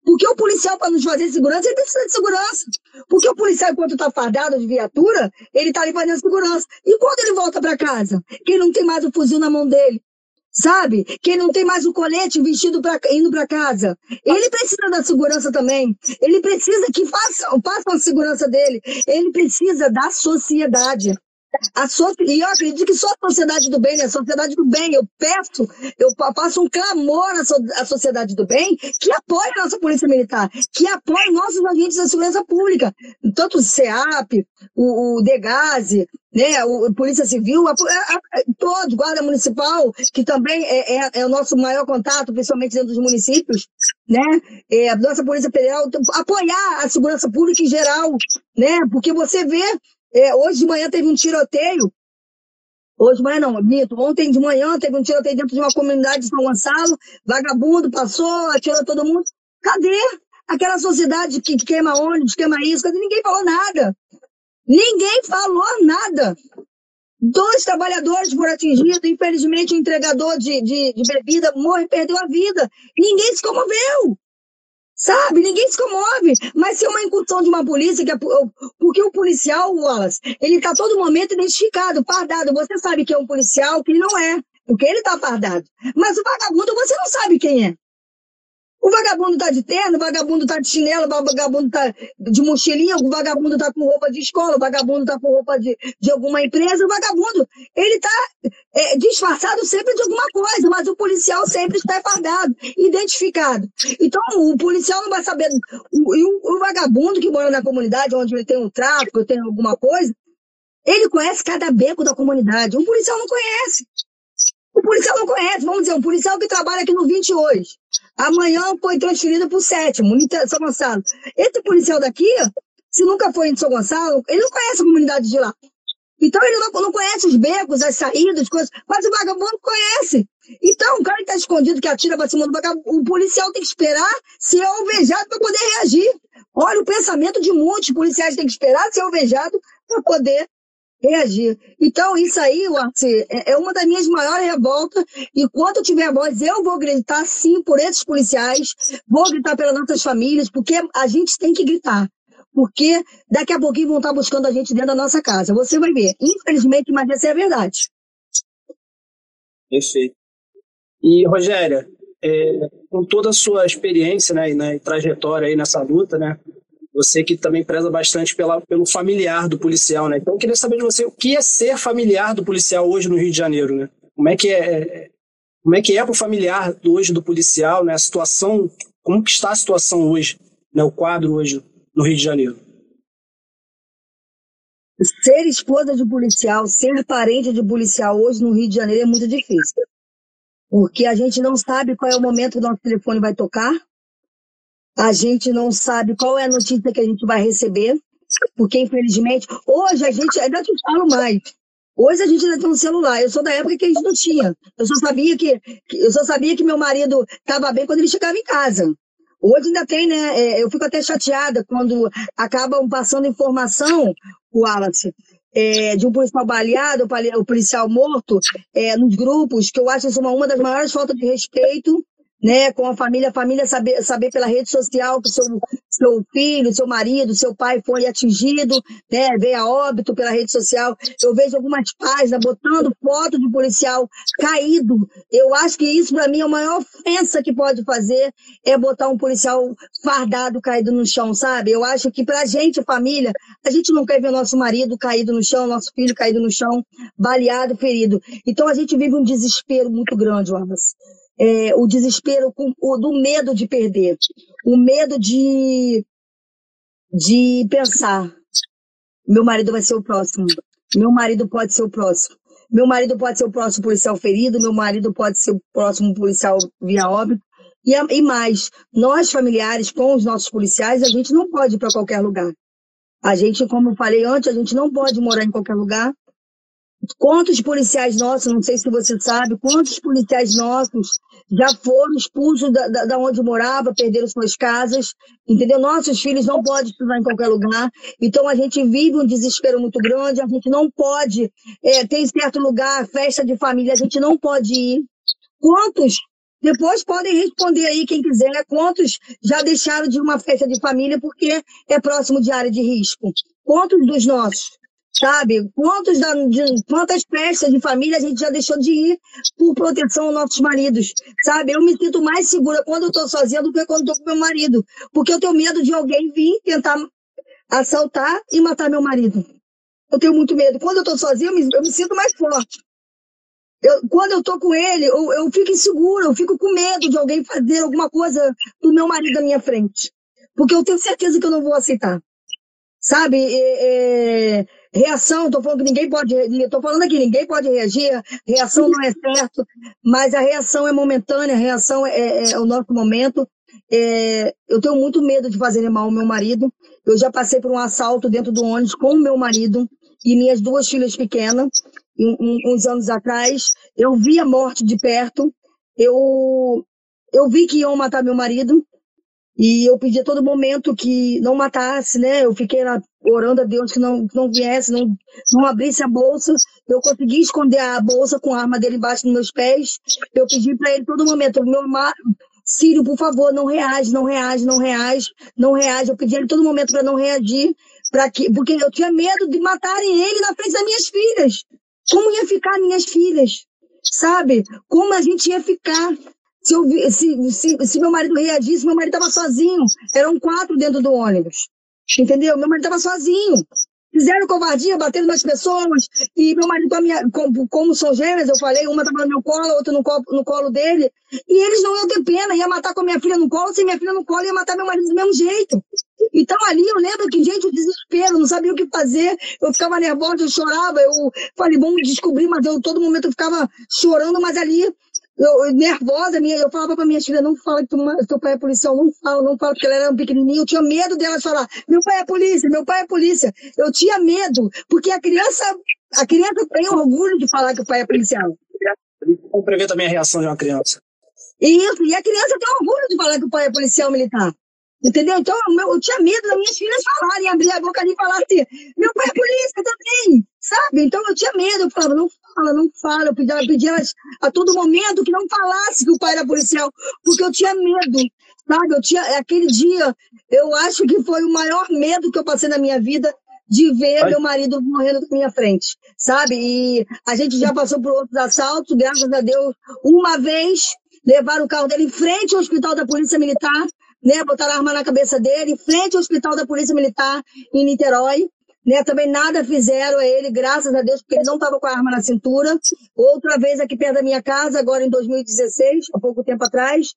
Porque o policial, para nos fazer segurança, ele precisa de segurança. Porque o policial, enquanto está fardado de viatura, ele está ali fazendo segurança. E quando ele volta para casa? Que ele não tem mais o fuzil na mão dele sabe? Quem não tem mais o colete vestido indo para casa. Ele precisa da segurança também. Ele precisa que façam, façam a segurança dele. Ele precisa da sociedade. A so... E eu acredito que só a sociedade do bem, né? A sociedade do bem, eu peço, eu faço um clamor à, so... à sociedade do bem que apoie a nossa polícia militar, que apoie nossos agentes da segurança pública, tanto o CEAP, o, o DEGASE, né, o, Polícia Civil, a, a, todos, Guarda Municipal, que também é, é, é, o nosso maior contato, principalmente dentro dos municípios, né, é, a nossa Polícia Federal, apoiar a segurança pública em geral, né, porque você vê é, hoje de manhã teve um tiroteio Hoje de manhã não, Mito. Ontem de manhã teve um tiroteio dentro de uma comunidade de São Gonçalo, vagabundo passou, atirou todo mundo. Cadê aquela sociedade que queima ônibus, queima isso? Ninguém falou nada. Ninguém falou nada. Dois trabalhadores foram atingidos, infelizmente o entregador de, de, de bebida morre, perdeu a vida. Ninguém se comoveu. Sabe? Ninguém se comove. Mas se é uma incursão de uma polícia, que é, porque o policial, Wallace, ele está todo momento identificado, fardado. Você sabe que é um policial, que não é, porque ele está fardado. Mas o vagabundo você não sabe quem é. O vagabundo tá de terno, o vagabundo tá de chinelo, o vagabundo tá de mochilinha, o vagabundo tá com roupa de escola, o vagabundo tá com roupa de, de alguma empresa, o vagabundo, ele tá é, disfarçado sempre de alguma coisa, mas o policial sempre está fardado, identificado. Então, o policial não vai saber. O, o, o vagabundo que mora na comunidade, onde ele tem um tráfico, tem alguma coisa, ele conhece cada beco da comunidade. O policial não conhece. O policial não conhece, vamos dizer, um policial que trabalha aqui no 20 hoje. Amanhã foi transferido para o sétimo, em São Gonçalo. Esse policial daqui, se nunca foi em São Gonçalo, ele não conhece a comunidade de lá. Então ele não, não conhece os becos, as saídas, coisas, mas o vagabundo conhece. Então, o cara que está escondido, que atira para cima do vagabundo, o policial tem que esperar ser alvejado para poder reagir. Olha, o pensamento de muitos policiais tem que esperar ser alvejado para poder reagir. Então, isso aí, Arce, é, é uma das minhas maiores revoltas. E eu tiver voz, eu vou gritar sim por esses policiais, vou gritar pelas nossas famílias, porque a gente tem que gritar. Porque daqui a pouquinho vão estar buscando a gente dentro da nossa casa. Você vai ver. Infelizmente, mas essa é a verdade. Perfeito. E, Rogéria, é, com toda a sua experiência né, e, né, trajetória aí nessa luta, né, você que também preza bastante pela, pelo familiar do policial, né? Então eu queria saber de você o que é ser familiar do policial hoje no Rio de Janeiro, né? Como é que é, é como é que é para o familiar hoje do policial, né? A situação, como que está a situação hoje, né? O quadro hoje no Rio de Janeiro. Ser esposa de policial, ser parente de policial hoje no Rio de Janeiro é muito difícil. Porque a gente não sabe qual é o momento que o nosso telefone vai tocar, a gente não sabe qual é a notícia que a gente vai receber, porque infelizmente, hoje a gente, ainda te falo mais, hoje a gente ainda tem um celular, eu sou da época que a gente não tinha, eu só sabia que, eu só sabia que meu marido estava bem quando ele chegava em casa. Hoje ainda tem, né? É, eu fico até chateada quando acabam passando informação, o Wallace, é, de um policial baleado, o policial morto, é, nos grupos, que eu acho isso uma, uma das maiores faltas de respeito né, com a família, a família saber, saber pela rede social que seu, seu filho, seu marido, seu pai foi atingido, né, veio a óbito pela rede social. Eu vejo algumas páginas botando foto de policial caído. Eu acho que isso, para mim, é a maior ofensa que pode fazer é botar um policial fardado caído no chão, sabe? Eu acho que pra gente, família, a gente não quer ver nosso marido caído no chão, nosso filho caído no chão, baleado, ferido. Então a gente vive um desespero muito grande, Wallace é, o desespero com, o, do medo de perder, o medo de, de pensar: meu marido vai ser o próximo, meu marido pode ser o próximo. Meu marido pode ser o próximo policial ferido, meu marido pode ser o próximo policial via óbito. E, e mais, nós familiares com os nossos policiais, a gente não pode ir para qualquer lugar. A gente, como eu falei antes, a gente não pode morar em qualquer lugar. Quantos policiais nossos, não sei se você sabe, quantos policiais nossos já foram expulsos da, da, da, onde morava, perderam suas casas, entendeu? Nossos filhos não podem estudar em qualquer lugar, então a gente vive um desespero muito grande, a gente não pode, é, tem certo lugar, festa de família, a gente não pode ir. Quantos depois podem responder aí, quem quiser, quantos já deixaram de uma festa de família porque é próximo de área de risco? Quantos dos nossos? Sabe? Quantos da, de, quantas festas de família a gente já deixou de ir por proteção aos nossos maridos, sabe? Eu me sinto mais segura quando eu tô sozinha do que quando tô com meu marido, porque eu tenho medo de alguém vir tentar assaltar e matar meu marido. Eu tenho muito medo. Quando eu tô sozinha, eu me, eu me sinto mais forte. Eu, quando eu tô com ele, eu, eu fico insegura, eu fico com medo de alguém fazer alguma coisa do meu marido na minha frente. Porque eu tenho certeza que eu não vou aceitar. Sabe? É, é, Reação, estou falando que ninguém pode, estou falando aqui, ninguém pode reagir, reação não é certo, mas a reação é momentânea, a reação é, é, é o nosso momento. É, eu tenho muito medo de fazer mal ao meu marido. Eu já passei por um assalto dentro do ônibus com o meu marido e minhas duas filhas pequenas. uns anos atrás, eu vi a morte de perto, eu, eu vi que iam matar meu marido, e eu pedi a todo momento que não matasse, né? Eu fiquei lá orando a Deus que não, não viesse, não, não abrisse a bolsa. Eu consegui esconder a bolsa com a arma dele embaixo dos meus pés. Eu pedi para ele todo momento, meu Sírio, por favor, não reage, não reage, não reage, não reage. Eu pedi a ele todo momento para não reagir, para que, porque eu tinha medo de matarem ele na frente das minhas filhas. Como ia ficar minhas filhas? Sabe? Como a gente ia ficar? Se, eu, se, se, se meu marido reagisse, meu marido estava sozinho. Eram quatro dentro do ônibus. Entendeu? Meu marido estava sozinho. Fizeram covardia, bateram nas pessoas. E meu marido, minha, como, como são gêmeas, eu falei, uma estava no meu colo, a outra no colo, no colo dele. E eles não iam ter pena, ia matar com a minha filha no colo, sem minha filha no colo, ia matar meu marido do mesmo jeito. Então ali eu lembro que, gente, o desespero, não sabia o que fazer, eu ficava nervosa, eu chorava, eu falei, vamos descobrir, mas eu todo momento eu ficava chorando, mas ali eu, nervosa, minha, eu falava para minha filha, não fala que tu, teu pai é policial, não fala, não fala, porque ela era pequenininha, eu tinha medo delas falar, meu pai é polícia, meu pai é polícia. Eu tinha medo, porque a criança, a criança tem orgulho de falar que o pai é policial. Como prever também a reação de uma criança. Isso, e a criança tem orgulho de falar que o pai é policial militar. Entendeu? Então eu, eu tinha medo das minhas filhas falarem, abrir a boca ali e falar assim, meu pai é polícia também, sabe? Então eu tinha medo, eu falava, não fala, não fala. Eu pedia, eu pedia a todo momento que não falasse que o pai era policial, porque eu tinha medo, sabe? Eu tinha, aquele dia, eu acho que foi o maior medo que eu passei na minha vida de ver Ai. meu marido morrendo na minha frente, sabe? E a gente já passou por outros assaltos, graças a Deus, uma vez levaram o carro dele em frente ao hospital da Polícia Militar, né, botaram a arma na cabeça dele, em frente ao hospital da Polícia Militar em Niterói. Né, também nada fizeram a ele, graças a Deus, porque ele não estava com a arma na cintura. Outra vez aqui perto da minha casa, agora em 2016, há pouco tempo atrás,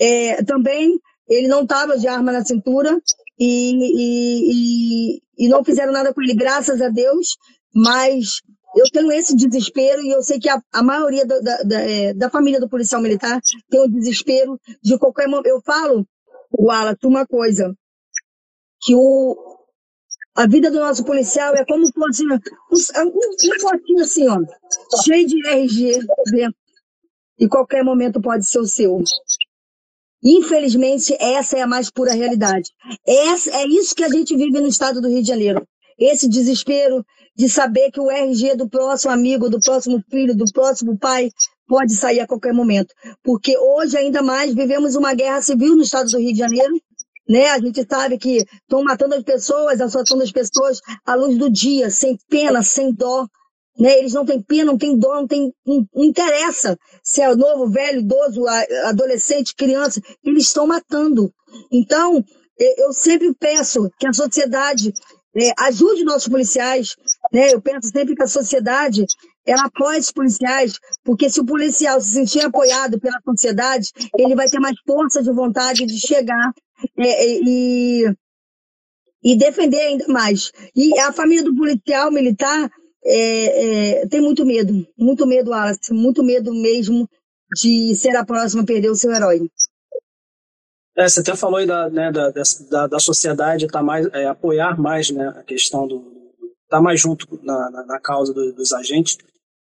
é, também ele não estava de arma na cintura e, e, e, e não fizeram nada com ele, graças a Deus. Mas eu tenho esse desespero e eu sei que a, a maioria da, da, da, é, da, família do policial militar tem o desespero de qualquer momento. Eu falo Wallace, uma coisa, que o, a vida do nosso policial é como um, um, um potinho assim, ó, cheio de RG dentro. E qualquer momento pode ser o seu. Infelizmente, essa é a mais pura realidade. Essa, é isso que a gente vive no estado do Rio de Janeiro. Esse desespero de saber que o RG do próximo amigo, do próximo filho, do próximo pai pode sair a qualquer momento. Porque hoje, ainda mais, vivemos uma guerra civil no estado do Rio de Janeiro. Né? A gente sabe que estão matando as pessoas, assaltando as pessoas à luz do dia, sem pena, sem dó. Né? Eles não têm pena, não têm dó, não, tem, não, interessa se é novo, velho, idoso, adolescente, criança, eles estão matando. Então, eu sempre peço que a sociedade é, ajude nossos policiais. Né? Eu penso sempre que a sociedade ela apoia os policiais, porque se o policial se sentir apoiado pela sociedade, ele vai ter mais força de vontade de chegar é, é, e, e defender ainda mais. E a família do policial militar é, é, tem muito medo, muito medo, Wallace, muito medo mesmo de ser a próxima a perder o seu herói. É, você até falou aí da, né, da, da, da sociedade tá mais, é, apoiar mais né, a questão do. estar tá mais junto na, na, na causa do, dos agentes.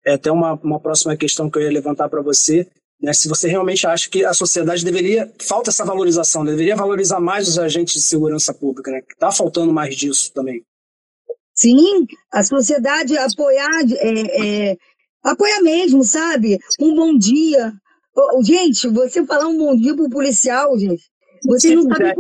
É até uma, uma próxima questão que eu ia levantar para você. Né, se você realmente acha que a sociedade deveria. Falta essa valorização, deveria valorizar mais os agentes de segurança pública, né? Está faltando mais disso também. Sim, a sociedade apoiar, é, é, apoiar mesmo, sabe? Um bom dia. Gente, você falar um bom dia pro policial, gente, você não sabe,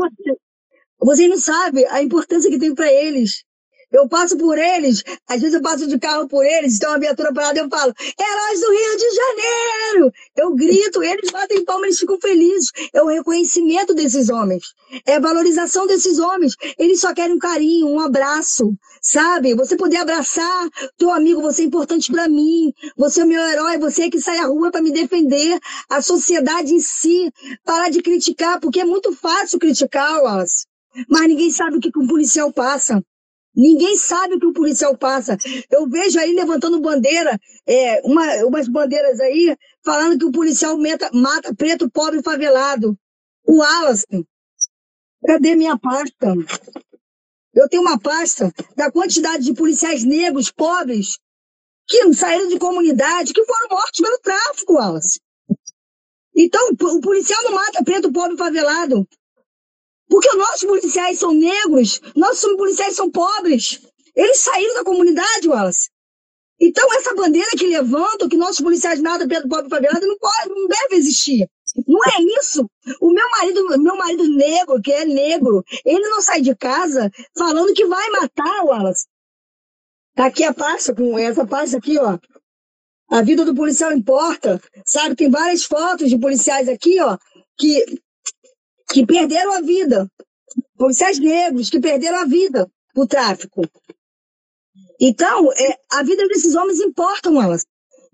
você não sabe a importância que tem para eles. Eu passo por eles, às vezes eu passo de carro por eles, estão uma viatura parada, eu falo, heróis do Rio de Janeiro! Eu grito, eles batem palmas, eles ficam felizes. É o reconhecimento desses homens, é a valorização desses homens. Eles só querem um carinho, um abraço, sabe? Você poder abraçar teu amigo, você é importante para mim, você é meu herói, você é que sai à rua para me defender. A sociedade em si, parar de criticar, porque é muito fácil criticar, Wallace. Mas ninguém sabe o que um policial passa. Ninguém sabe o que o policial passa. Eu vejo aí levantando bandeira, é, uma, umas bandeiras aí, falando que o policial meta, mata preto, pobre, favelado. O Wallace, cadê minha pasta? Eu tenho uma pasta da quantidade de policiais negros, pobres, que saíram de comunidade, que foram mortos pelo tráfico, Wallace. Então, o policial não mata preto, pobre, favelado. Porque os nossos policiais são negros, nossos policiais são pobres. Eles saíram da comunidade, Wallace. Então, essa bandeira que levantam, que nossos policiais nada preto, pobre, favelado, não, pode, não deve existir. Não é isso. O meu marido, meu marido negro, que é negro, ele não sai de casa falando que vai matar, Wallace. Tá aqui a pasta, com essa pasta aqui, ó. A vida do policial importa, sabe? Tem várias fotos de policiais aqui, ó, que, que perderam a vida. Policiais negros que perderam a vida pro tráfico. Então, é, a vida desses homens importa, elas.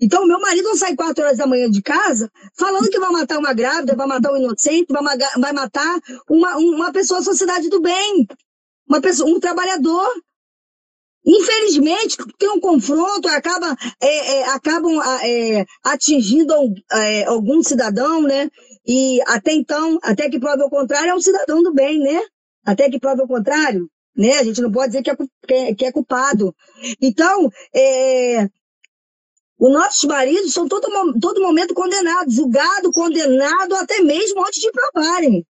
Então, meu marido não sai quatro horas da manhã de casa falando que vai matar uma grávida, vai matar um inocente, vai, vai matar uma, uma pessoa da sociedade do bem, uma pessoa, um trabalhador. Infelizmente, tem um confronto, acaba, é, é, acabam é, atingindo é, algum cidadão, né? E até então, até que prove o contrário, é um cidadão do bem, né? Até que prove o contrário, né? A gente não pode dizer que é, que é, é culpado. Então, é, os nossos maridos são todo, todo momento condenados, julgados, condenados, até mesmo antes de provarem.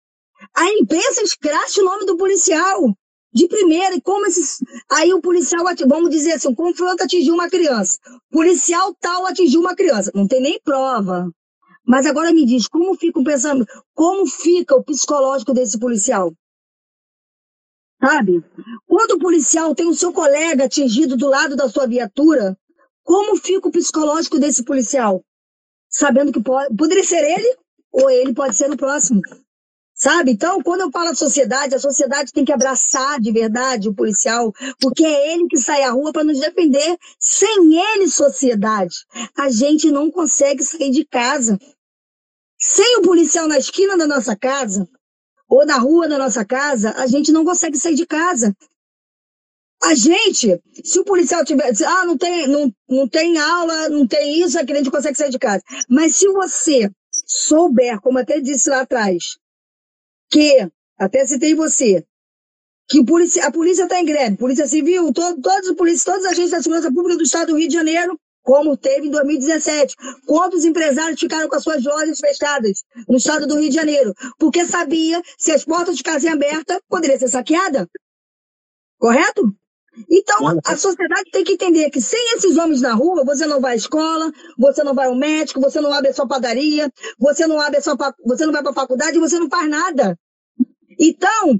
A imprensa escracha o nome do policial de primeira, e como esses. Aí o policial, vamos dizer assim, o confronto atingiu uma criança. Policial tal atingiu uma criança. Não tem nem prova. Mas agora me diz, como fica o como fica o psicológico desse policial? Sabe? Quando o policial tem o seu colega atingido do lado da sua viatura, como fica o psicológico desse policial? Sabendo que pode, poderia ser ele, ou ele pode ser o próximo. Sabe? Então, quando eu falo a sociedade, a sociedade tem que abraçar de verdade o policial, porque é ele que sai à rua para nos defender. Sem ele, sociedade, a gente não consegue sair de casa. Sem o policial na esquina da nossa casa, ou na rua da nossa casa, a gente não consegue sair de casa. A gente, se o policial tiver, ah, não tem, não, não tem aula, não tem isso, a gente consegue sair de casa. Mas se você souber, como até disse lá atrás, que, até citei você, que a polícia está em greve, polícia civil, todo, todos os polícias, todas as agências da segurança pública do estado do Rio de Janeiro, como teve em 2017. Quantos empresários ficaram com as suas lojas fechadas no estado do Rio de Janeiro? Porque sabia se as portas ficassem abertas, poderia ser saqueada. Correto? Então, a sociedade tem que entender que sem esses homens na rua, você não vai à escola, você não vai ao médico, você não abre a sua padaria, você não abre a sua, você não vai para a faculdade, você não faz nada. Então,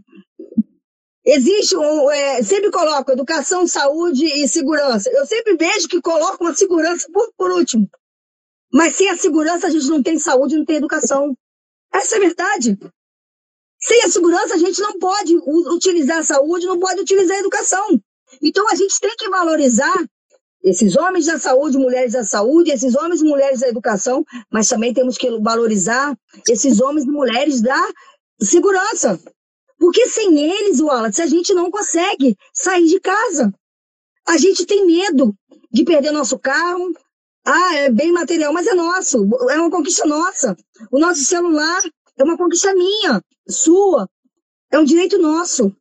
existe um, é, sempre coloco educação, saúde e segurança. Eu sempre vejo que colocam a segurança por, por último. Mas sem a segurança a gente não tem saúde, não tem educação. Essa é a verdade. Sem a segurança a gente não pode utilizar a saúde, não pode utilizar a educação. Então a gente tem que valorizar esses homens da saúde, mulheres da saúde, esses homens e mulheres da educação, mas também temos que valorizar esses homens e mulheres da segurança. Porque sem eles, Wallace, a gente não consegue sair de casa. A gente tem medo de perder nosso carro. Ah, é bem material, mas é nosso, é uma conquista nossa. O nosso celular é uma conquista minha, sua, é um direito nosso.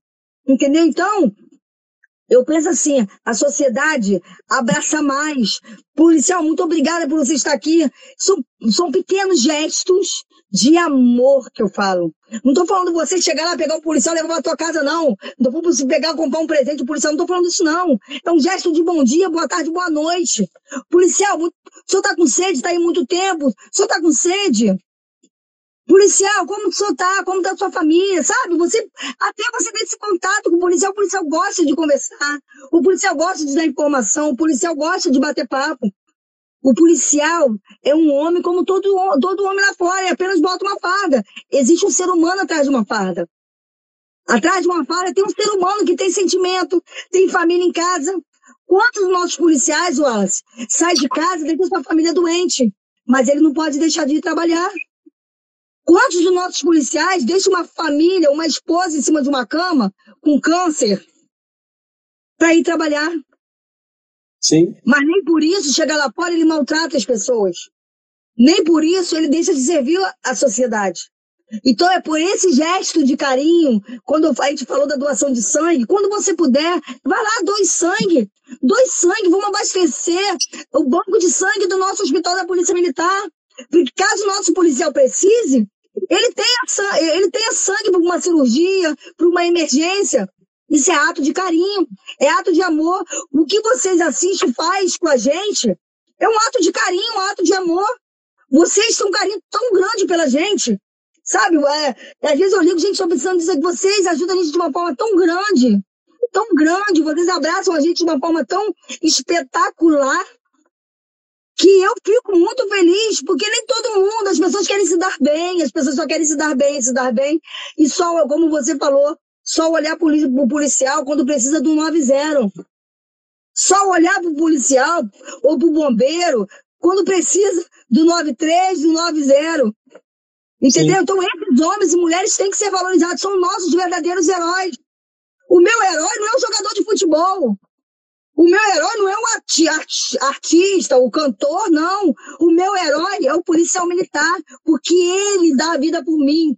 Entendeu? Então, eu penso assim, a sociedade abraça mais. Policial, muito obrigada por você estar aqui. São, são pequenos gestos de amor que eu falo. Não estou falando você chegar lá, pegar o policial e levar para tua casa, não. Não estou falando pegar, comprar um presente do policial, não estou falando isso, não. É um gesto de bom dia, boa tarde, boa noite. Policial, o senhor está com sede, está aí muito tempo. O senhor está com sede? Policial, como o senhor tá? Como tá a sua família, sabe? Você, até você ter esse contato com o policial, o policial gosta de conversar, o policial gosta de dar informação, o policial gosta de bater papo. O policial é um homem como todo, todo homem lá fora, e apenas bota uma farda. Existe um ser humano atrás de uma farda. Atrás de uma farda tem um ser humano que tem sentimento, tem família em casa. Quantos nossos policiais, Wallace, saem de casa e deixam sua família doente, mas ele não pode deixar de ir trabalhar. Quantos dos nossos policiais deixam uma família, uma esposa em cima de uma cama com câncer para ir trabalhar? Sim. Mas nem por isso, chega lá fora, ele maltrata as pessoas. Nem por isso ele deixa de servir a sociedade. Então é por esse gesto de carinho, quando a gente falou da doação de sangue, quando você puder, vai lá, doe sangue. Doe sangue, vamos abastecer o banco de sangue do nosso hospital da Polícia Militar. Porque caso o nosso policial precise, ele tenha, ele tenha sangue para uma cirurgia, para uma emergência. Isso é ato de carinho, é ato de amor. O que vocês assistem faz com a gente é um ato de carinho, um ato de amor. Vocês têm um carinho tão grande pela gente. Sabe? É, às vezes eu ligo, gente, estou precisando dizer que vocês ajudam a gente de uma forma tão grande. Tão grande. Vocês abraçam a gente de uma forma tão espetacular que eu fico muito feliz, porque nem todo mundo, as pessoas querem se dar bem, as pessoas só querem se dar bem, se dar bem, e só, como você falou, só olhar para o policial quando precisa do 90. Só olhar para o policial ou para o bombeiro quando precisa do 93, do 90. Entendeu? Sim. Então, esses homens e mulheres têm que ser valorizados, são nossos verdadeiros heróis. O meu herói não é um jogador de futebol. O meu herói não é um arti artista, o cantor, não. O meu herói é o policial militar, porque ele dá a vida por mim.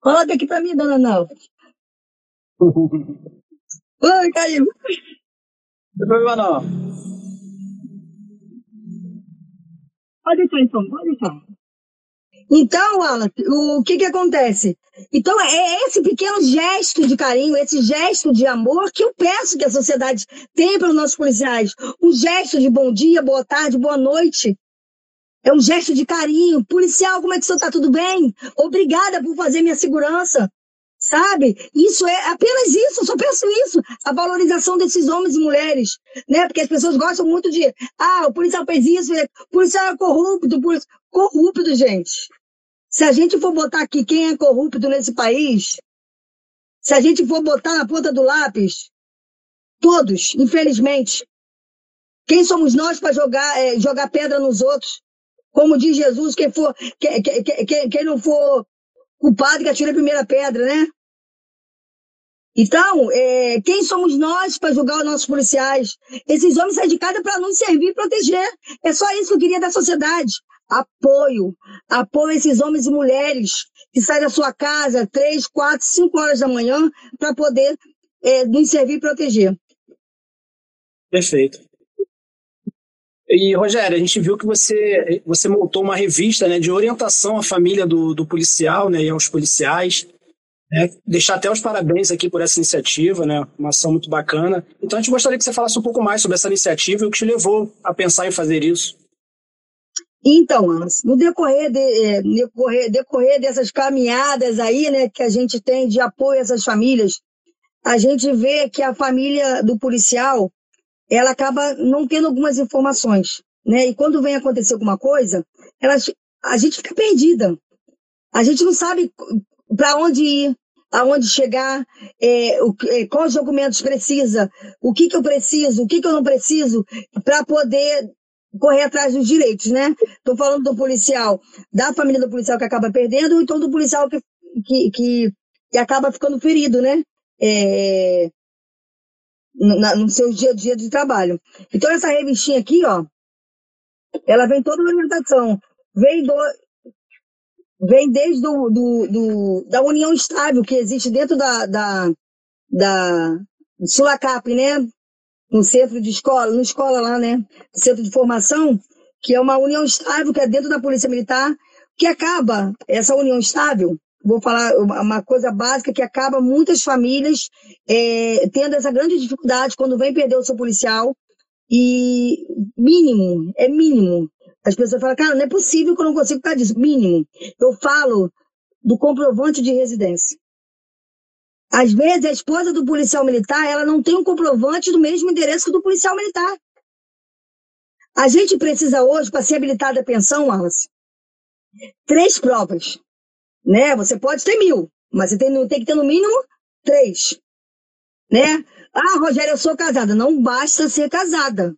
Coloca aqui para mim, dona Nalva. Oi, caiu. Não problema não. Pode deixar então, pode deixar. Então, Alan, o que que acontece? Então, é esse pequeno gesto de carinho, esse gesto de amor que eu peço que a sociedade tenha pelos nossos policiais. Um gesto de bom dia, boa tarde, boa noite. É um gesto de carinho. Policial, como é que o senhor está? Tudo bem? Obrigada por fazer minha segurança. Sabe? Isso é apenas isso, eu só penso isso. A valorização desses homens e mulheres. Né? Porque as pessoas gostam muito de. Ah, o policial fez isso, o policial é corrupto. Policial... Corrupto, gente. Se a gente for botar aqui quem é corrupto nesse país, se a gente for botar na ponta do lápis, todos, infelizmente. Quem somos nós para jogar, é, jogar pedra nos outros? Como diz Jesus, quem, for, quem, quem, quem não for culpado que atire a primeira pedra, né? Então, é, quem somos nós para julgar os nossos policiais? Esses homens saem de casa para nos servir e proteger. É só isso que eu queria da sociedade apoio. Apoio esses homens e mulheres que saem da sua casa três, quatro, cinco horas da manhã para poder é, nos servir e proteger. Perfeito. E, Rogério, a gente viu que você, você montou uma revista né, de orientação à família do, do policial né, e aos policiais. Né? Deixar até os parabéns aqui por essa iniciativa, né? uma ação muito bacana. Então, a gente gostaria que você falasse um pouco mais sobre essa iniciativa e o que te levou a pensar em fazer isso. Então, no decorrer, de, é, decorrer, decorrer dessas caminhadas aí, né, que a gente tem de apoio a essas famílias, a gente vê que a família do policial, ela acaba não tendo algumas informações, né? E quando vem acontecer alguma coisa, elas, a gente fica perdida. A gente não sabe para onde ir, aonde chegar, é, o, é, quais documentos precisa, o que, que eu preciso, o que, que eu não preciso, para poder correr atrás dos direitos, né? Estou falando do policial, da família do policial que acaba perdendo, ou então do policial que, que, que, que acaba ficando ferido, né? É, no, no seu dia a dia de trabalho. Então, essa revistinha aqui, ó, ela vem toda a orientação. Vem, do, vem desde do, do, do, da união estável que existe dentro da, da, da Sulacap, né? no centro de escola, no escola lá, né? Centro de formação, que é uma união estável que é dentro da Polícia Militar, que acaba, essa união estável, vou falar uma coisa básica, que acaba muitas famílias é, tendo essa grande dificuldade quando vem perder o seu policial, e mínimo, é mínimo. As pessoas falam, cara, não é possível que eu não consigo ficar disso. Mínimo. Eu falo do comprovante de residência. Às vezes, a esposa do policial militar, ela não tem um comprovante do mesmo endereço que do policial militar. A gente precisa hoje, para ser habilitada a pensão, Wallace, três provas. Né? Você pode ter mil, mas você tem, tem que ter no mínimo três. Né? Ah, Rogério, eu sou casada. Não basta ser casada.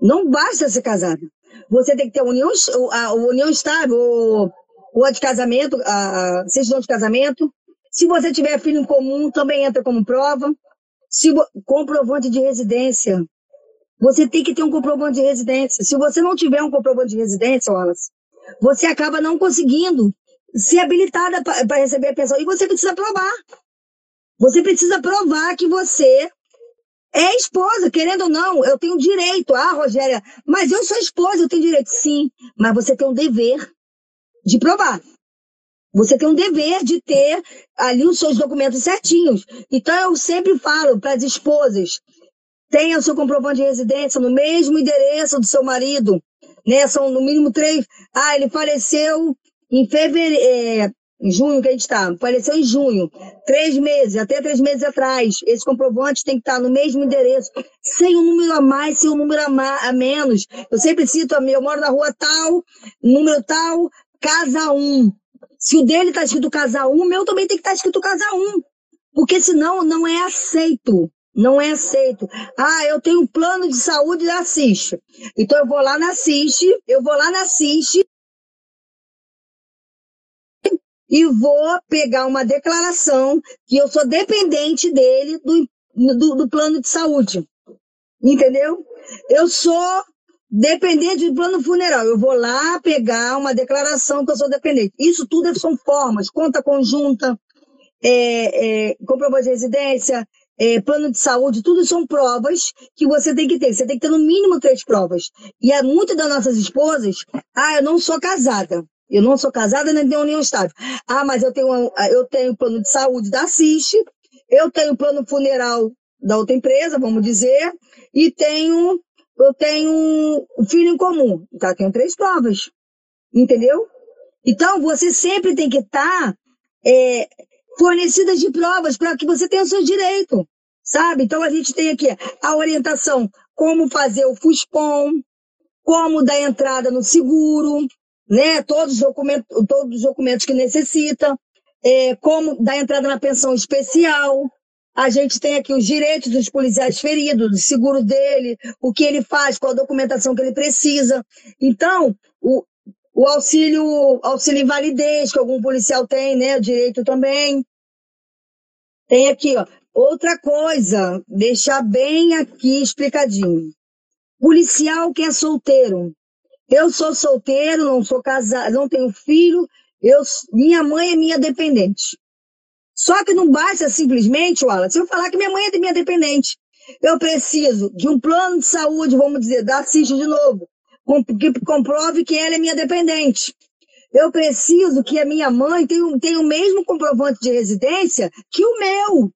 Não basta ser casada. Você tem que ter união, a, união estável, ou, a de casamento, a certidão de casamento, se você tiver filho em comum, também entra como prova. Se, comprovante de residência. Você tem que ter um comprovante de residência. Se você não tiver um comprovante de residência, Wallace, você acaba não conseguindo ser habilitada para receber a pensão. E você precisa provar. Você precisa provar que você é esposa, querendo ou não, eu tenho direito. Ah, Rogéria, mas eu sou esposa, eu tenho direito. Sim, mas você tem um dever de provar. Você tem um dever de ter ali os seus documentos certinhos. Então, eu sempre falo para as esposas: tenha o seu comprovante de residência no mesmo endereço do seu marido. Né? São no mínimo três. Ah, ele faleceu em fevereiro. É, em junho que a gente está, faleceu em junho, três meses, até três meses atrás. Esse comprovante tem que estar no mesmo endereço, sem um número a mais, sem um número a, a menos. Eu sempre cito a eu moro na rua tal, número tal, casa 1. Se o dele está escrito casa 1, o meu também tem que estar tá escrito casa 1. Porque senão não é aceito. Não é aceito. Ah, eu tenho um plano de saúde da Assiste. Então eu vou lá na Assiste, eu vou lá na Assiste e vou pegar uma declaração que eu sou dependente dele do, do, do plano de saúde. Entendeu? Eu sou dependente do plano funeral. Eu vou lá pegar uma declaração que eu sou dependente. Isso tudo são formas, conta conjunta, é, é, de residência, é, plano de saúde, tudo são provas que você tem que ter. Você tem que ter no mínimo três provas. E é muitas das nossas esposas, ah, eu não sou casada. Eu não sou casada nem tenho nenhum estágio. Ah, mas eu tenho, eu tenho plano de saúde da Assiste, eu tenho plano funeral da outra empresa, vamos dizer, e tenho, eu tenho um filho em comum. Então, eu tenho três provas. Entendeu? Então, você sempre tem que estar tá, é, fornecida de provas para que você tenha o seu direito. Sabe? Então, a gente tem aqui a orientação como fazer o FUSPOM, como dar entrada no seguro, né? Todos os documentos, todos os documentos que necessita, é, como dar entrada na pensão especial. A gente tem aqui os direitos dos policiais feridos, o seguro dele, o que ele faz, qual a documentação que ele precisa. Então, o, o auxílio, auxílio invalidez, que algum policial tem, né? Direito também. Tem aqui, ó. Outra coisa, deixar bem aqui explicadinho. Policial que é solteiro, eu sou solteiro, não sou casado, não tenho filho, eu, minha mãe é minha dependente. Só que não basta simplesmente, Wallace, eu falar que minha mãe é minha dependente. Eu preciso de um plano de saúde, vamos dizer, da CIS de novo, que comprove que ela é minha dependente. Eu preciso que a minha mãe tenha, tenha o mesmo comprovante de residência que o meu.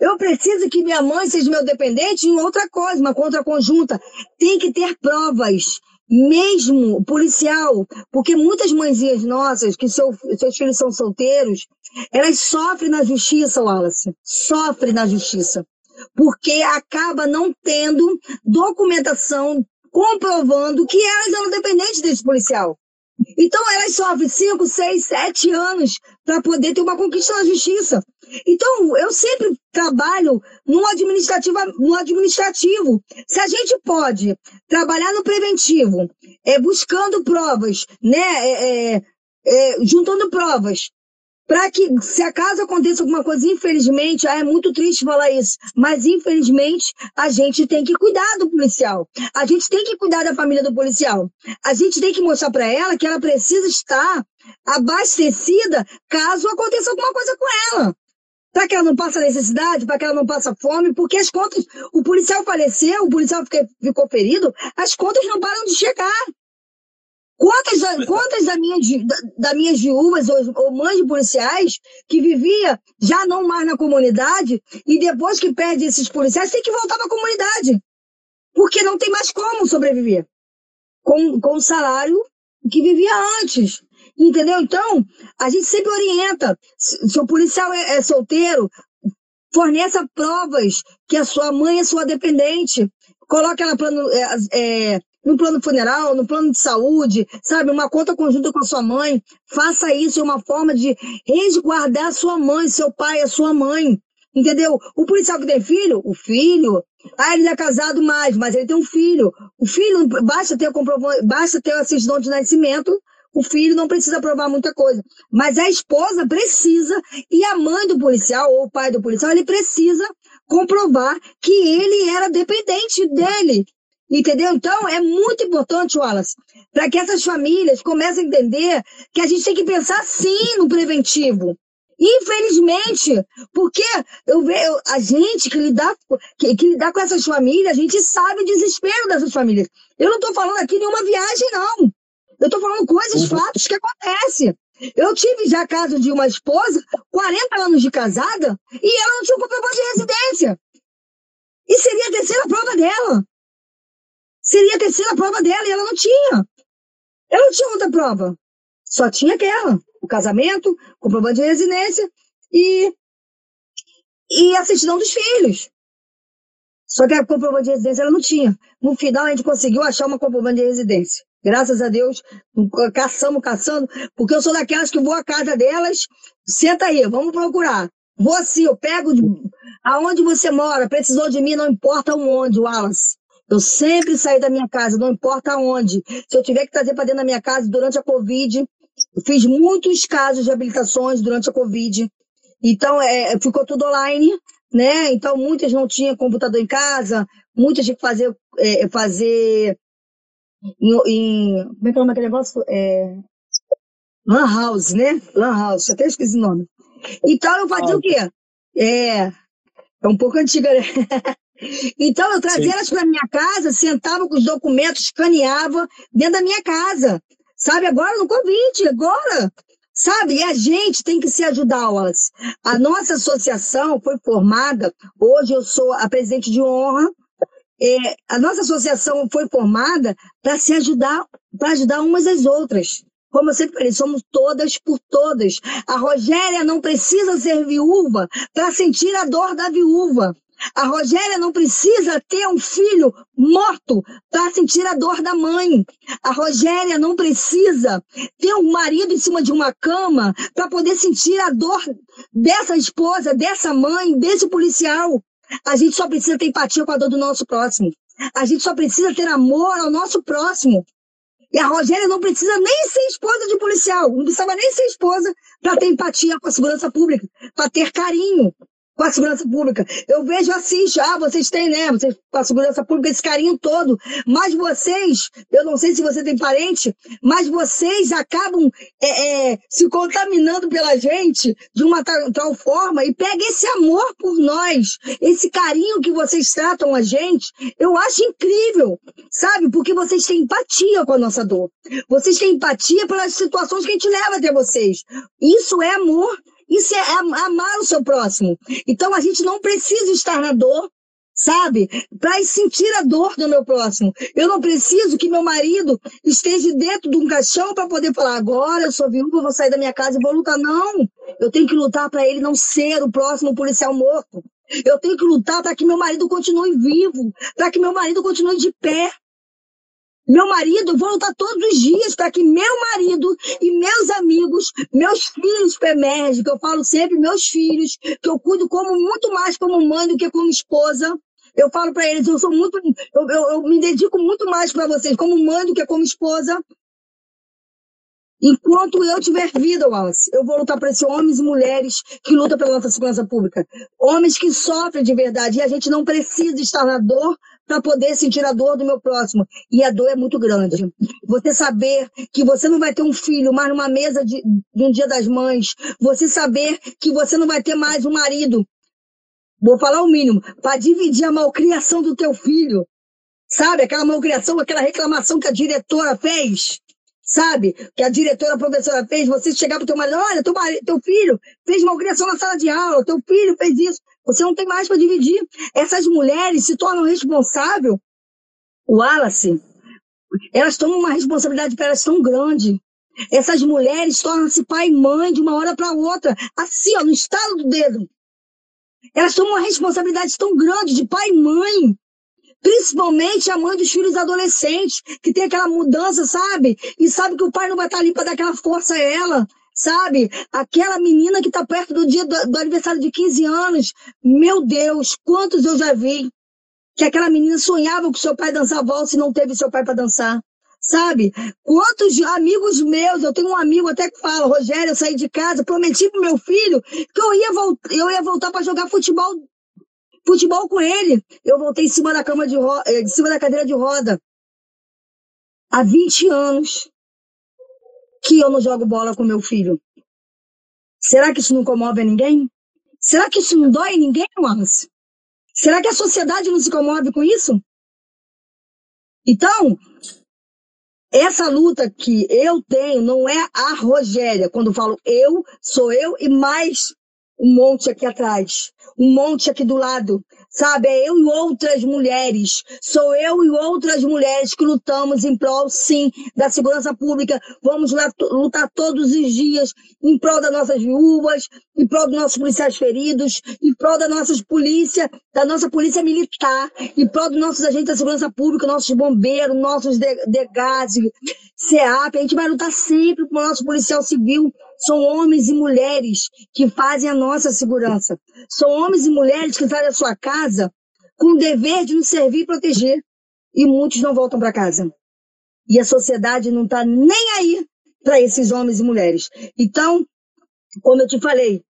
Eu preciso que minha mãe seja meu dependente em outra coisa, uma contra conjunta. Tem que ter provas mesmo policial, porque muitas mãezinhas nossas, que seu, seus filhos são solteiros, elas sofrem na justiça, Wallace, sofrem na justiça, porque acaba não tendo documentação comprovando que elas eram dependentes desse policial. Então elas sofrem 5, 6, 7 anos para poder ter uma conquista na justiça. Então, eu sempre trabalho no administrativo, no administrativo. Se a gente pode trabalhar no preventivo, é, buscando provas, né, é, é, é juntando provas, para que, se acaso aconteça alguma coisa, infelizmente, ah, é muito triste falar isso, mas infelizmente a gente tem que cuidar do policial. A gente tem que cuidar da família do policial. A gente tem que mostrar para ela que ela precisa estar abastecida caso aconteça alguma coisa com ela. Para que ela não passe necessidade, para que ela não passe fome, porque as contas, o policial faleceu, o policial ficou ferido, as contas não param de chegar. Quantas, quantas da minha, da, da minhas viúvas ou, ou mães de policiais que vivia já não mais na comunidade e depois que perde esses policiais tem que voltar para a comunidade. Porque não tem mais como sobreviver com, com o salário que vivia antes. Entendeu? Então, a gente sempre orienta. Se, o policial é, é solteiro, forneça provas que a sua mãe é sua dependente. Coloque ela plano, é, é, no plano funeral, no plano de saúde, sabe? Uma conta conjunta com a sua mãe. Faça isso, é uma forma de resguardar a sua mãe, seu pai, a sua mãe. Entendeu? O policial que tem filho, o filho, ah, ele é casado mais, mas ele tem um filho. O filho, basta ter, basta ter a certidão de nascimento, o filho não precisa provar muita coisa. Mas a esposa precisa, e a mãe do policial, ou o pai do policial, ele precisa comprovar que ele era dependente dele, Entendeu? Então, é muito importante, Wallace, para que essas famílias comecem a entender que a gente tem que pensar sim no preventivo. Infelizmente, porque eu vejo a gente que lidar, que, que lidar com essas famílias, a gente sabe o desespero dessas famílias. Eu não estou falando aqui nenhuma viagem, não. Eu estou falando coisas, uhum. fatos que acontecem. Eu tive já caso de uma esposa, 40 anos de casada, e ela não tinha um comprovante de residência. E seria a terceira prova dela. Seria a terceira prova dela e ela não tinha. Ela não tinha outra prova. Só tinha aquela. O casamento, comprovante de residência e, e a certidão dos filhos. Só que a comprovante de residência ela não tinha. No final, a gente conseguiu achar uma comprovante de residência. Graças a Deus, caçamos, caçando, porque eu sou daquelas que vou à casa delas, senta aí, vamos procurar. Vou assim, eu pego de, aonde você mora, precisou de mim, não importa onde, Wallace. Eu sempre saí da minha casa, não importa onde. Se eu tiver que trazer para dentro da minha casa durante a Covid, eu fiz muitos casos de habilitações durante a Covid. Então, é, ficou tudo online, né? Então, muitas não tinham computador em casa, muitas tinham que fazer, é, fazer em, em, como é que é aquele negócio? É, Lan House, né? Lan House, até esqueci o nome. Então eu fazia ah, o quê? É, é um pouco antiga, né? <laughs> então eu trazia Sim. elas para minha casa, sentava com os documentos, escaneava dentro da minha casa. Sabe, agora no Covid, agora. Sabe, e a gente tem que se ajudar, Wallace. A nossa associação foi formada, hoje eu sou a presidente de honra, é, a nossa associação foi formada para se ajudar, para ajudar umas às outras. Como eu sempre falei, somos todas por todas. A Rogéria não precisa ser viúva para sentir a dor da viúva. A Rogéria não precisa ter um filho morto para sentir a dor da mãe. A Rogéria não precisa ter um marido em cima de uma cama para poder sentir a dor dessa esposa, dessa mãe, desse policial. A gente só precisa ter empatia com a dor do nosso próximo. A gente só precisa ter amor ao nosso próximo. E a Rogéria não precisa nem ser esposa de policial, não precisava nem ser esposa para ter empatia com a segurança pública, para ter carinho com a segurança pública. Eu vejo assim, ah, vocês têm, né? Vocês, com a segurança pública, esse carinho todo. Mas vocês, eu não sei se você tem parente, mas vocês acabam é, é, se contaminando pela gente de uma tal, tal forma e pega esse amor por nós, esse carinho que vocês tratam a gente, eu acho incrível, sabe? Porque vocês têm empatia com a nossa dor. Vocês têm empatia pelas situações que a gente leva até vocês. Isso é amor. Isso é amar o seu próximo. Então a gente não precisa estar na dor, sabe? Para sentir a dor do meu próximo. Eu não preciso que meu marido esteja dentro de um caixão para poder falar: agora eu sou viúva, vou sair da minha casa e vou lutar. Não! Eu tenho que lutar para ele não ser o próximo policial morto. Eu tenho que lutar para que meu marido continue vivo, para que meu marido continue de pé, meu marido, lutar todos os dias para que meu marido e meus amigos, meus filhos PEMERG, que eu falo sempre, meus filhos, que eu cuido como muito mais como mãe do que como esposa. Eu falo para eles, eu sou muito, eu, eu, eu me dedico muito mais para vocês como mãe do que como esposa. Enquanto eu tiver vida, Wallace, eu vou lutar por esses homens e mulheres que lutam pela nossa segurança pública. Homens que sofrem de verdade. E a gente não precisa estar na dor para poder sentir a dor do meu próximo. E a dor é muito grande. Você saber que você não vai ter um filho mais numa mesa de, de um dia das mães. Você saber que você não vai ter mais um marido. Vou falar o mínimo. Para dividir a malcriação do teu filho. Sabe? Aquela malcriação, aquela reclamação que a diretora fez. Sabe? Que a diretora, a professora fez. Você chegar pro teu marido. Olha, teu, marido, teu filho fez malcriação na sala de aula. Teu filho fez isso. Você não tem mais para dividir. Essas mulheres se tornam responsáveis. Wallace, elas tomam uma responsabilidade para elas tão grande. Essas mulheres tornam-se pai e mãe de uma hora para outra, assim, ó, no estalo do dedo. Elas tomam uma responsabilidade tão grande de pai e mãe. Principalmente a mãe dos filhos adolescentes, que tem aquela mudança, sabe? E sabe que o pai não vai estar ali para dar aquela força a ela sabe? Aquela menina que está perto do dia do, do, aniversário de 15 anos. Meu Deus, quantos eu já vi que aquela menina sonhava com seu pai dançar valsa e não teve seu pai para dançar. Sabe? Quantos amigos meus, eu tenho um amigo até que fala, Rogério, eu saí de casa, prometi pro meu filho que eu ia, eu ia voltar para jogar futebol Futebol com ele. Eu voltei em cima da cama de roda, em cima da cadeira de roda. Há 20 anos que eu não jogo bola com meu filho. Será que isso não comove a ninguém? Será que isso não dói ninguém, Wallace? Será que a sociedade não se comove com isso? Então, essa luta que eu tenho não é a Rogéria. Quando falo eu, sou eu e mais um monte aqui atrás, um monte aqui do lado, sabe? É eu e outras mulheres, sou eu e outras mulheres que lutamos em prol, sim, da segurança pública. Vamos lutar todos os dias em prol das nossas viúvas, em prol dos nossos policiais feridos, em prol da nossa polícia, da nossa polícia militar, em prol dos nossos agentes da segurança pública, nossos bombeiros, nossos de, de CEAP. A gente vai lutar sempre com o nosso policial civil, são homens e mulheres que fazem a nossa segurança. São homens e mulheres que saem da sua casa com o dever de nos servir e proteger. E muitos não voltam para casa. E a sociedade não está nem aí para esses homens e mulheres. Então, como eu te falei,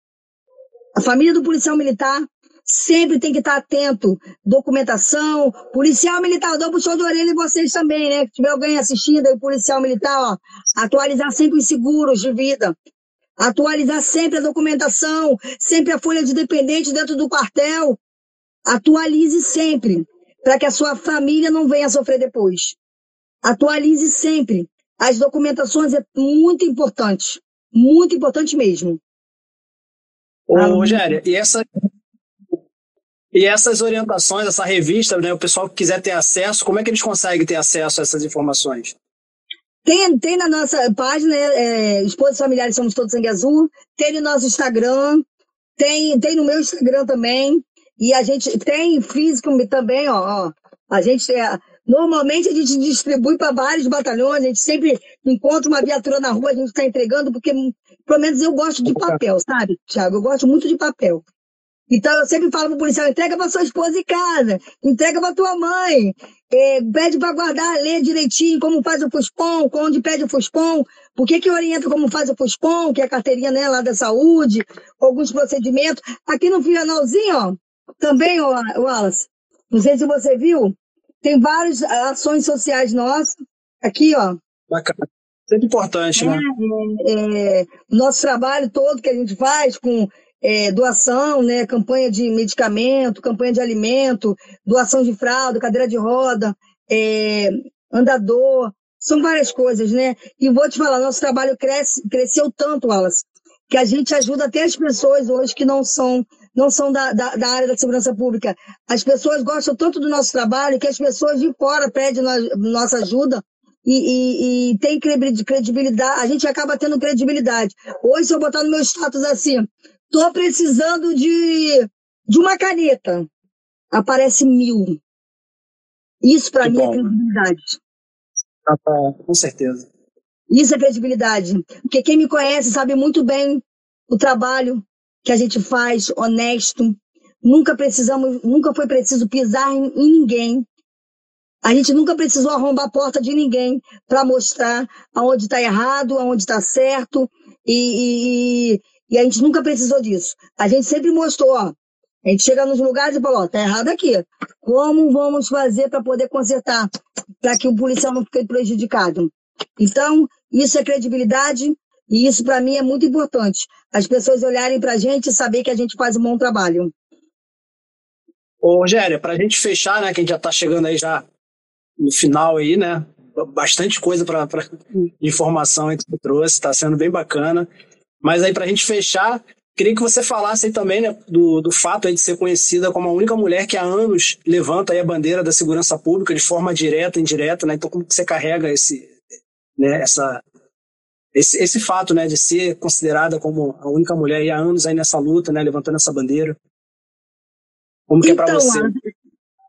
a família do policial militar sempre tem que estar atento. Documentação, policial militar, dou puxão de orelha em vocês também, né? Se tiver alguém assistindo aí, o policial militar, ó, atualizar sempre os seguros de vida. Atualizar sempre a documentação, sempre a folha de dependente dentro do quartel. Atualize sempre, para que a sua família não venha sofrer depois. Atualize sempre. As documentações é muito importante, muito importante mesmo. Ô, Rogério, e essa e essas orientações, essa revista, né, o pessoal que quiser ter acesso, como é que eles conseguem ter acesso a essas informações? Tem, tem na nossa página, é, Esposas Familiares Somos Todos Sangue Azul, tem no nosso Instagram, tem, tem no meu Instagram também, e a gente tem físico também, ó, ó a gente é, Normalmente a gente distribui para vários batalhões, a gente sempre encontra uma viatura na rua, a gente está entregando, porque pelo menos eu gosto de papel, sabe, Tiago? Eu gosto muito de papel. Então eu sempre falo pro policial, entrega para sua esposa em casa, entrega para tua mãe, é, pede para guardar, ler direitinho como faz o FUSPOM, onde pede o FUSPOM, por que que orienta como faz o FUSPOM, que é a carteirinha né, lá da saúde, alguns procedimentos. Aqui no finalzinho, ó, também, ó, Wallace, não sei se você viu, tem várias ações sociais nossas, aqui, ó. Bacana. Sempre importante, né? é? É, nosso trabalho todo que a gente faz com é, doação, né, campanha de medicamento, campanha de alimento, doação de fralda, cadeira de roda, é, andador, são várias coisas, né? E vou te falar, nosso trabalho cresce, cresceu tanto, Wallace, que a gente ajuda até as pessoas hoje que não são não são da, da, da, área da segurança pública. As pessoas gostam tanto do nosso trabalho que as pessoas de fora pedem nossa ajuda e, e, e tem credibilidade. A gente acaba tendo credibilidade. Hoje, se eu botar no meu status assim, Tô precisando de, de uma caneta. Aparece mil. Isso para mim é bom. é credibilidade. Ah, tá. Com certeza. Isso é credibilidade. Porque quem me conhece sabe muito bem o trabalho que a gente faz, honesto. Nunca precisamos, nunca foi preciso pisar em, em ninguém. A gente nunca precisou arrombar a porta de ninguém para mostrar aonde está errado, aonde está certo. E, e, e a gente nunca precisou disso. A gente sempre mostrou, ó. A gente chega nos lugares e fala, ó, tá errado aqui. Como vamos fazer para poder consertar? Para que o policial não fique prejudicado. Então, isso é credibilidade e isso para mim é muito importante. As pessoas olharem para a gente e saber que a gente faz um bom trabalho. Ô, Rogério, para a gente fechar, né, que a gente já está chegando aí já no final aí, né? Bastante coisa para informação que você trouxe, está sendo bem bacana. Mas aí, para a gente fechar, queria que você falasse aí também né, do, do fato de ser conhecida como a única mulher que há anos levanta aí a bandeira da segurança pública de forma direta e indireta. Né? Então, como que você carrega esse, né, essa, esse, esse fato né, de ser considerada como a única mulher aí há anos aí nessa luta, né, levantando essa bandeira? Como que então, é para você?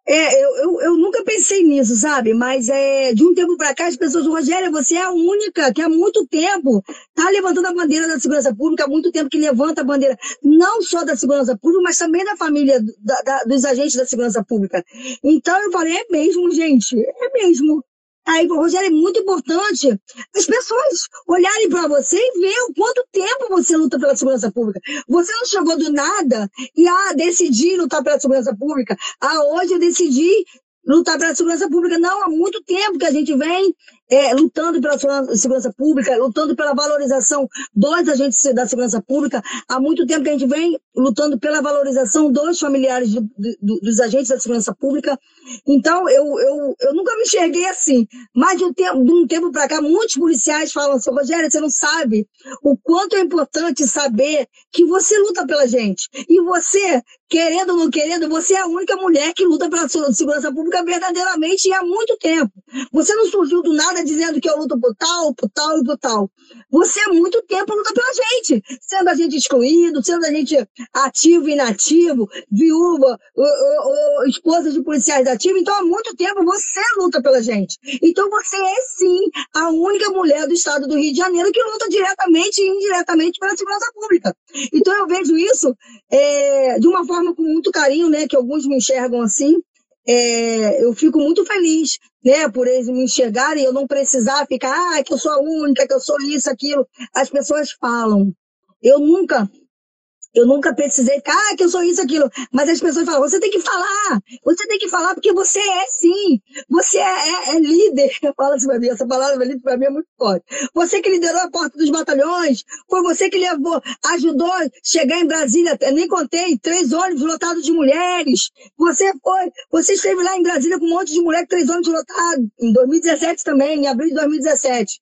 É, eu, eu, eu, nunca pensei nisso, sabe? Mas é, de um tempo para cá, as pessoas, Rogério, você é a única que há muito tempo está levantando a bandeira da segurança pública, há muito tempo que levanta a bandeira, não só da segurança pública, mas também da família, da, da, dos agentes da segurança pública. Então eu falei, é mesmo, gente, é mesmo. Aí, Rogério, é muito importante as pessoas olharem para você e ver o quanto tempo você luta pela segurança pública. Você não chegou do nada e, ah, decidi lutar pela segurança pública. Ah, hoje eu decidi lutar pela segurança pública. Não, há muito tempo que a gente vem é, lutando pela segurança pública, lutando pela valorização dos agentes da segurança pública. Há muito tempo que a gente vem lutando pela valorização dos familiares de, de, dos agentes da segurança pública. Então, eu, eu, eu nunca me enxerguei assim. Mas de um tempo, de um tempo para cá, muitos policiais falam assim, Rogério, você não sabe o quanto é importante saber que você luta pela gente. E você, querendo ou não querendo, você é a única mulher que luta pela segurança pública verdadeiramente e há muito tempo. Você não surgiu do nada dizendo que eu luto por tal, por tal e por tal. Você há muito tempo luta pela gente, sendo a gente excluído, sendo a gente ativo e inativo, viúva, ou, ou, ou, esposa de policiais ativos. Então, há muito tempo você luta pela gente. Então, você é sim a única mulher do estado do Rio de Janeiro que luta diretamente e indiretamente pela segurança pública. Então, eu vejo isso é, de uma forma com muito carinho, né? Que alguns me enxergam assim é, eu fico muito feliz, né, por eles me enxergarem, eu não precisar ficar, ah, que eu sou a única, que eu sou isso, aquilo. As pessoas falam. Eu nunca eu nunca precisei ficar, ah, que eu sou isso, aquilo. Mas as pessoas falam, você tem que falar, você tem que falar, porque você é sim, você é, é, é líder. <laughs> Fala assim pra mim, essa palavra líder pra mim é muito forte. Você que liderou a porta dos batalhões, foi você que levou, ajudou a chegar em Brasília, nem contei, três ônibus lotados de mulheres. Você foi, você esteve lá em Brasília com um monte de mulheres, três ônibus lotados, em 2017 também, em abril de 2017.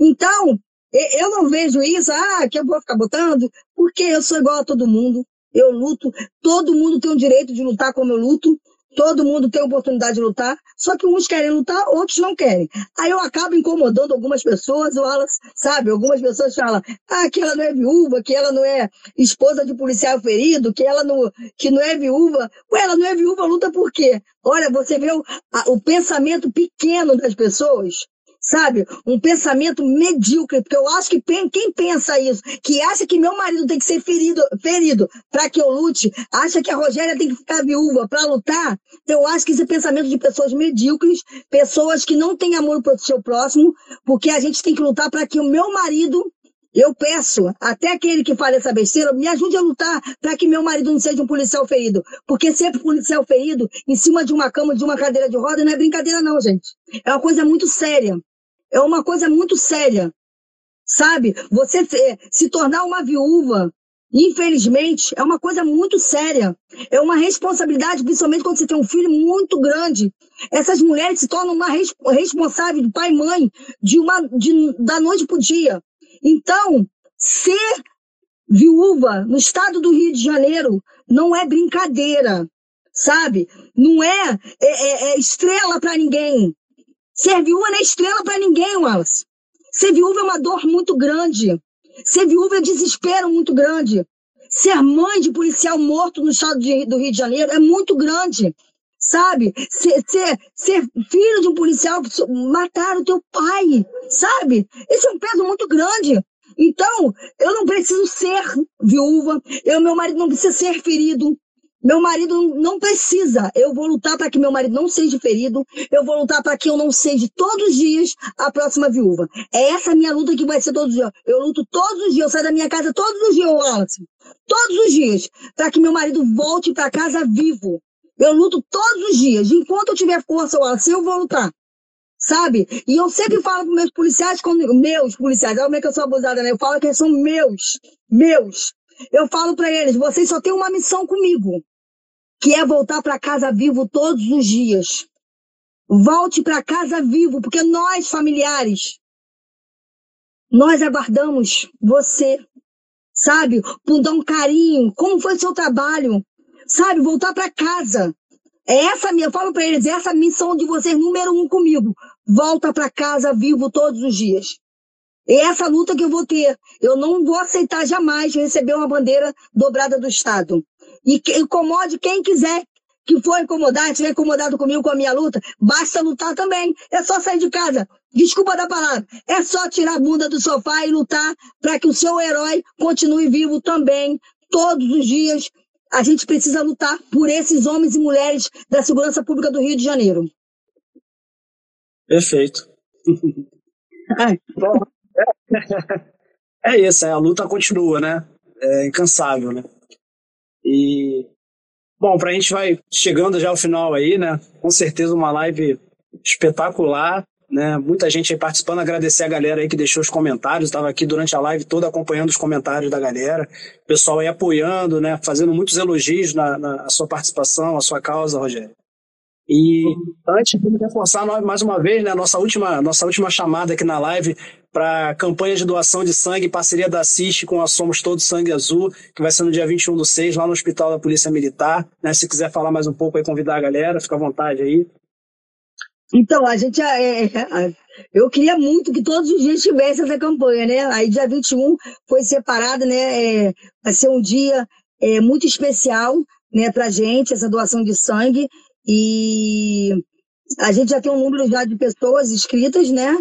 Então, eu não vejo isso, ah, que eu vou ficar botando, porque eu sou igual a todo mundo. Eu luto, todo mundo tem o direito de lutar como eu luto, todo mundo tem a oportunidade de lutar, só que uns querem lutar, outros não querem. Aí eu acabo incomodando algumas pessoas, ou elas, sabe, algumas pessoas falam, ah, que ela não é viúva, que ela não é esposa de policial ferido, que ela não, que não é viúva. Ué, ela não é viúva, luta por quê? Olha, você vê o, a, o pensamento pequeno das pessoas sabe? Um pensamento medíocre, porque eu acho que quem pensa isso, que acha que meu marido tem que ser ferido, ferido para que eu lute, acha que a Rogéria tem que ficar viúva para lutar, eu acho que esse pensamento de pessoas medíocres, pessoas que não têm amor pro seu próximo, porque a gente tem que lutar para que o meu marido eu peço, até aquele que fala essa besteira, me ajude a lutar para que meu marido não seja um policial ferido. Porque sempre policial ferido, em cima de uma cama, de uma cadeira de roda, não é brincadeira, não, gente. É uma coisa muito séria é uma coisa muito séria, sabe? Você se tornar uma viúva, infelizmente, é uma coisa muito séria. É uma responsabilidade, principalmente quando você tem um filho muito grande. Essas mulheres se tornam uma res responsável de pai e mãe de uma, de, da noite para o dia. Então, ser viúva no estado do Rio de Janeiro não é brincadeira, sabe? Não é, é, é, é estrela para ninguém. Ser viúva não é estrela para ninguém, Wallace. Ser viúva é uma dor muito grande. Ser viúva é desespero muito grande. Ser mãe de policial morto no estado de, do Rio de Janeiro é muito grande. Sabe? Ser, ser, ser filho de um policial que o teu pai. Sabe? Esse é um peso muito grande. Então, eu não preciso ser viúva, eu, meu marido não precisa ser ferido, meu marido não precisa. Eu vou lutar para que meu marido não seja ferido. Eu vou lutar para que eu não seja todos os dias a próxima viúva. É essa minha luta que vai ser todos os dias. Eu luto todos os dias. Eu saio da minha casa todos os dias, Wallace. Todos os dias. Para que meu marido volte para casa vivo. Eu luto todos os dias. Enquanto eu tiver força, Wallace, eu vou lutar. Sabe? E eu sempre falo para meus policiais, quando, meus policiais, olha como é que eu sou abusada, né? Eu falo que eles são meus. Meus. Eu falo para eles: vocês só têm uma missão comigo, que é voltar para casa vivo todos os dias. Volte para casa vivo, porque nós, familiares, nós aguardamos você, sabe? Por dar um carinho. Como foi seu trabalho? Sabe? Voltar para casa. É essa minha, eu falo para eles, é essa missão de vocês, número um comigo. Volta para casa vivo todos os dias. É essa luta que eu vou ter. Eu não vou aceitar jamais receber uma bandeira dobrada do Estado. E que, incomode quem quiser que for incomodar, estiver incomodado comigo com a minha luta, basta lutar também. É só sair de casa. Desculpa da palavra. É só tirar a bunda do sofá e lutar para que o seu herói continue vivo também, todos os dias. A gente precisa lutar por esses homens e mulheres da segurança pública do Rio de Janeiro. Perfeito. <laughs> é isso, é, a luta continua, né? É incansável, né? E bom, para a gente vai chegando já ao final aí, né? Com certeza uma live espetacular, né? Muita gente aí participando, agradecer a galera aí que deixou os comentários, estava aqui durante a live toda acompanhando os comentários da galera, o pessoal aí apoiando, né? Fazendo muitos elogios na, na sua participação, a sua causa, Rogério. E antes de reforçar mais uma vez, né, nossa última, nossa última chamada aqui na live para campanha de doação de sangue, parceria da CIST com a Somos Todos Sangue Azul, que vai ser no dia 21 do 6, lá no Hospital da Polícia Militar. Né, se quiser falar mais um pouco aí, convidar a galera, fica à vontade aí. Então, a gente. É, é, eu queria muito que todos os dias tivesse essa campanha, né? Aí, dia 21 foi separado, né? É, vai ser um dia é, muito especial né, para gente, essa doação de sangue. E a gente já tem um número já de pessoas inscritas, né?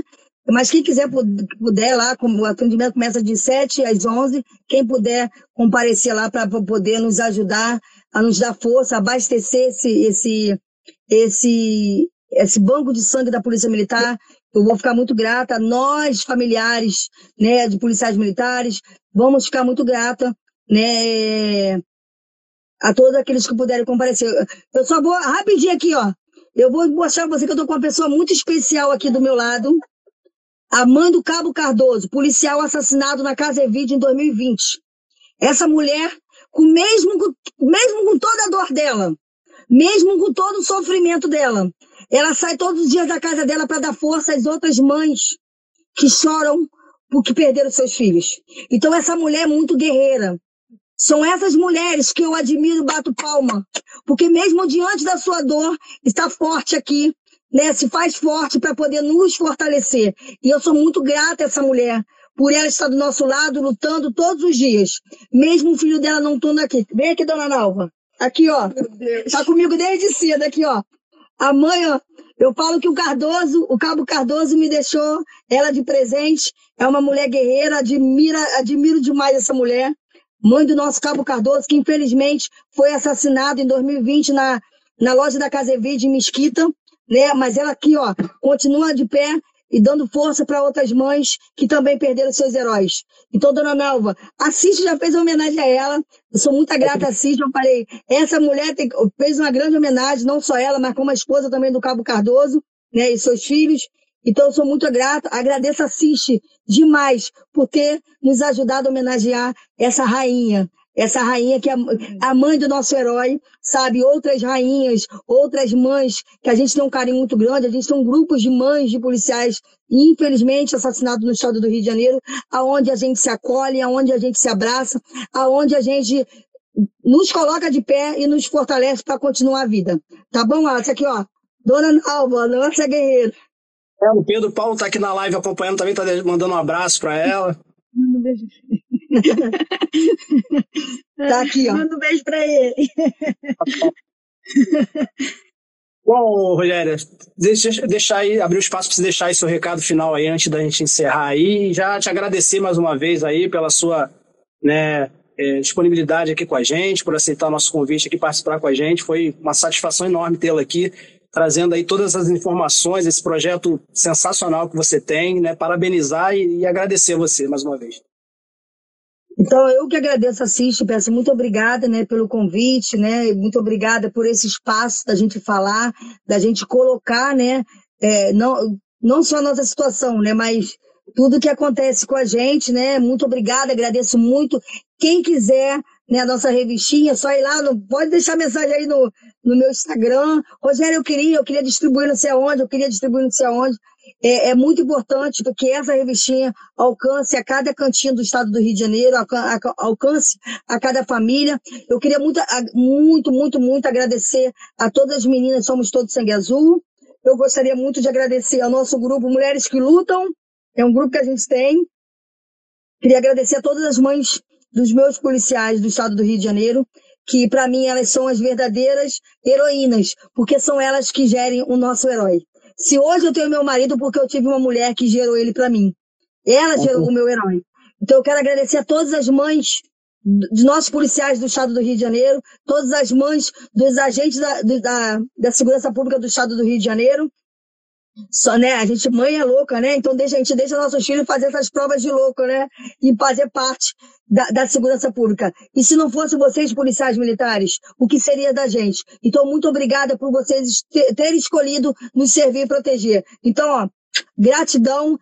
Mas quem quiser puder lá, o atendimento começa de 7 às 11, quem puder comparecer lá para poder nos ajudar, a nos dar força, abastecer esse, esse, esse, esse banco de sangue da Polícia Militar, eu vou ficar muito grata. Nós, familiares né, de policiais militares, vamos ficar muito grata né, a todos aqueles que puderem comparecer. Eu só vou rapidinho aqui, ó. Eu vou mostrar pra você que eu tô com uma pessoa muito especial aqui do meu lado. A mãe do Cabo Cardoso, policial assassinado na Casa Evide em 2020. Essa mulher, com mesmo, mesmo com toda a dor dela, mesmo com todo o sofrimento dela, ela sai todos os dias da casa dela para dar força às outras mães que choram porque perderam seus filhos. Então essa mulher é muito guerreira. São essas mulheres que eu admiro e bato palma, porque mesmo diante da sua dor, está forte aqui, né? Se faz forte para poder nos fortalecer. E eu sou muito grata a essa mulher, por ela estar do nosso lado, lutando todos os dias. Mesmo o filho dela não estando aqui. Vem aqui, dona Nalva. Aqui, ó. Tá comigo desde cedo, aqui, ó. A mãe, ó. Eu falo que o Cardoso, o Cabo Cardoso me deixou ela de presente. É uma mulher guerreira, admira, admiro demais essa mulher mãe do nosso Cabo Cardoso, que infelizmente foi assassinado em 2020 na, na loja da Casa Evide, em Mesquita, né? Mas ela aqui, ó, continua de pé e dando força para outras mães que também perderam seus heróis. Então, dona Melva, a Cis já fez uma homenagem a ela. Eu sou muito grata a Cis. Eu falei, essa mulher tem, fez uma grande homenagem, não só ela, mas como a esposa também do Cabo Cardoso, né? E seus filhos. Então, eu sou muito grata, agradeço a Cici demais por ter nos ajudado a homenagear essa rainha, essa rainha que é a mãe do nosso herói, sabe? Outras rainhas, outras mães, que a gente tem um carinho muito grande, a gente tem grupos de mães de policiais, infelizmente, assassinados no estado do Rio de Janeiro, aonde a gente se acolhe, aonde a gente se abraça, aonde a gente nos coloca de pé e nos fortalece para continuar a vida. Tá bom, Essa aqui, ó. Dona Alva, nossa guerreira. É, o Pedro Paulo está aqui na live acompanhando também, está mandando um abraço para ela. Manda um beijo. Tá aqui, ó. Manda um beijo para ele. Bom, Rogério, deixa, deixar aí, abrir o espaço para você deixar aí seu recado final aí antes da gente encerrar aí. E já te agradecer mais uma vez aí pela sua né, é, disponibilidade aqui com a gente, por aceitar nosso convite aqui, participar com a gente. Foi uma satisfação enorme tê-la aqui trazendo aí todas as informações, esse projeto sensacional que você tem, né? Parabenizar e, e agradecer a você mais uma vez. Então, eu que agradeço a Ciste, peço muito obrigada né, pelo convite, né, muito obrigada por esse espaço da gente falar, da gente colocar, né, é, não, não só a nossa situação, né, mas tudo que acontece com a gente, né, muito obrigada, agradeço muito. Quem quiser né, a nossa revistinha, só ir lá, no, pode deixar mensagem aí no, no meu Instagram. Rogério, eu queria, eu queria distribuir não sei aonde, eu queria distribuir não sei aonde. É, é, muito importante que essa revistinha alcance a cada cantinho do estado do Rio de Janeiro, alcance a cada família. Eu queria muito, muito, muito, muito agradecer a todas as meninas, somos todos sangue azul. Eu gostaria muito de agradecer ao nosso grupo Mulheres que Lutam, é um grupo que a gente tem. Queria agradecer a todas as mães dos meus policiais do estado do Rio de Janeiro, que para mim elas são as verdadeiras heroínas, porque são elas que gerem o nosso herói. Se hoje eu tenho meu marido, porque eu tive uma mulher que gerou ele para mim. Ela gerou uhum. o meu herói. Então eu quero agradecer a todas as mães dos nossos policiais do estado do Rio de Janeiro, todas as mães dos agentes da, da, da Segurança Pública do estado do Rio de Janeiro, Só, né? A gente, mãe é louca, né? Então deixa, a gente deixa nossos filhos fazer essas provas de louco, né? E fazer parte da, da segurança pública. E se não fosse vocês, policiais militares, o que seria da gente? Então, muito obrigada por vocês terem escolhido nos servir e proteger. Então, ó, gratidão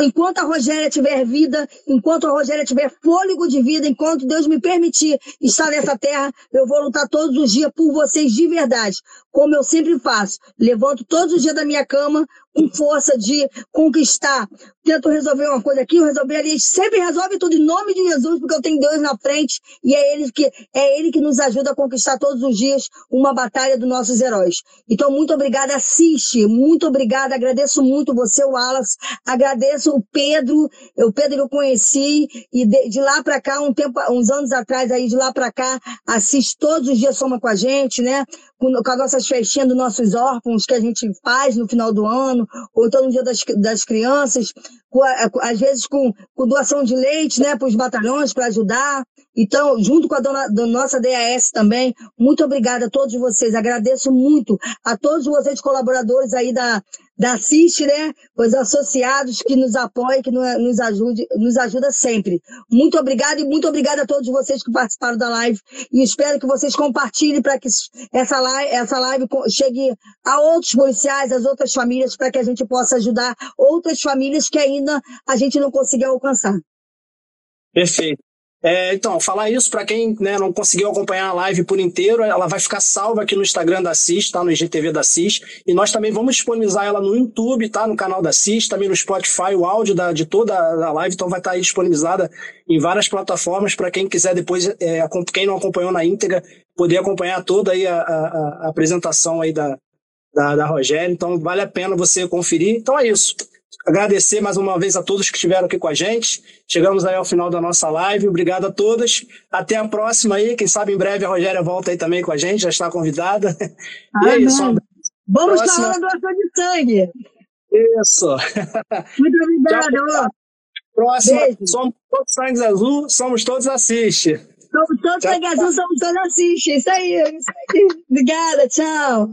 Enquanto a Rogéria tiver vida, enquanto a Rogéria tiver fôlego de vida, enquanto Deus me permitir estar nessa terra, eu vou lutar todos os dias por vocês de verdade, como eu sempre faço. Levanto todos os dias da minha cama com força de conquistar. Tento resolver uma coisa aqui, eu resolver ali. Sempre resolve tudo em nome de Jesus, porque eu tenho Deus na frente e é ele que é ele que nos ajuda a conquistar todos os dias uma batalha dos nossos heróis. Então, muito obrigada, assiste. Muito obrigada, agradeço muito você, Wallace. Agradeço o Pedro, o Pedro eu conheci e de, de lá para cá, um tempo, uns anos atrás aí, de lá para cá, assiste todos os dias, soma com a gente, né? Com, com as nossas festinhas dos nossos órfãos que a gente faz no final do ano ou então no dia das, das crianças, com, às vezes com, com, doação de leite né, para os batalhões, para ajudar. Então, junto com a dona, da nossa DAS também, muito obrigada a todos vocês. Agradeço muito a todos vocês, colaboradores aí da, da CIST, né? Os associados que nos apoiam, que nos, ajude, nos ajuda sempre. Muito obrigada e muito obrigada a todos vocês que participaram da live. E espero que vocês compartilhem para que essa live, essa live chegue a outros policiais, às outras famílias, para que a gente possa ajudar outras famílias que ainda a gente não conseguiu alcançar. Perfeito. É, então, falar isso para quem né, não conseguiu acompanhar a live por inteiro, ela vai ficar salva aqui no Instagram da CIS, tá? No IGTV da CIS. E nós também vamos disponibilizar ela no YouTube, tá? No canal da CIS, também no Spotify, o áudio da, de toda a live, então vai estar tá aí disponibilizada em várias plataformas para quem quiser depois, é, quem não acompanhou na íntegra, poder acompanhar toda aí a, a, a apresentação aí da, da, da Rogério. Então vale a pena você conferir. Então é isso. Agradecer mais uma vez a todos que estiveram aqui com a gente. Chegamos aí ao final da nossa live. Obrigado a todos. Até a próxima aí. Quem sabe em breve a Rogéria volta aí também com a gente, já está convidada. <laughs> Ah, e é isso. Vamos próxima... falar doação de sangue. Isso. <laughs> Muito obrigado. Próxima. Beijo. Somos todos sangues azul, somos todos assiste. Somos todos sangue azul, somos todos assiste. Isso aí, isso aí. Obrigada, tchau.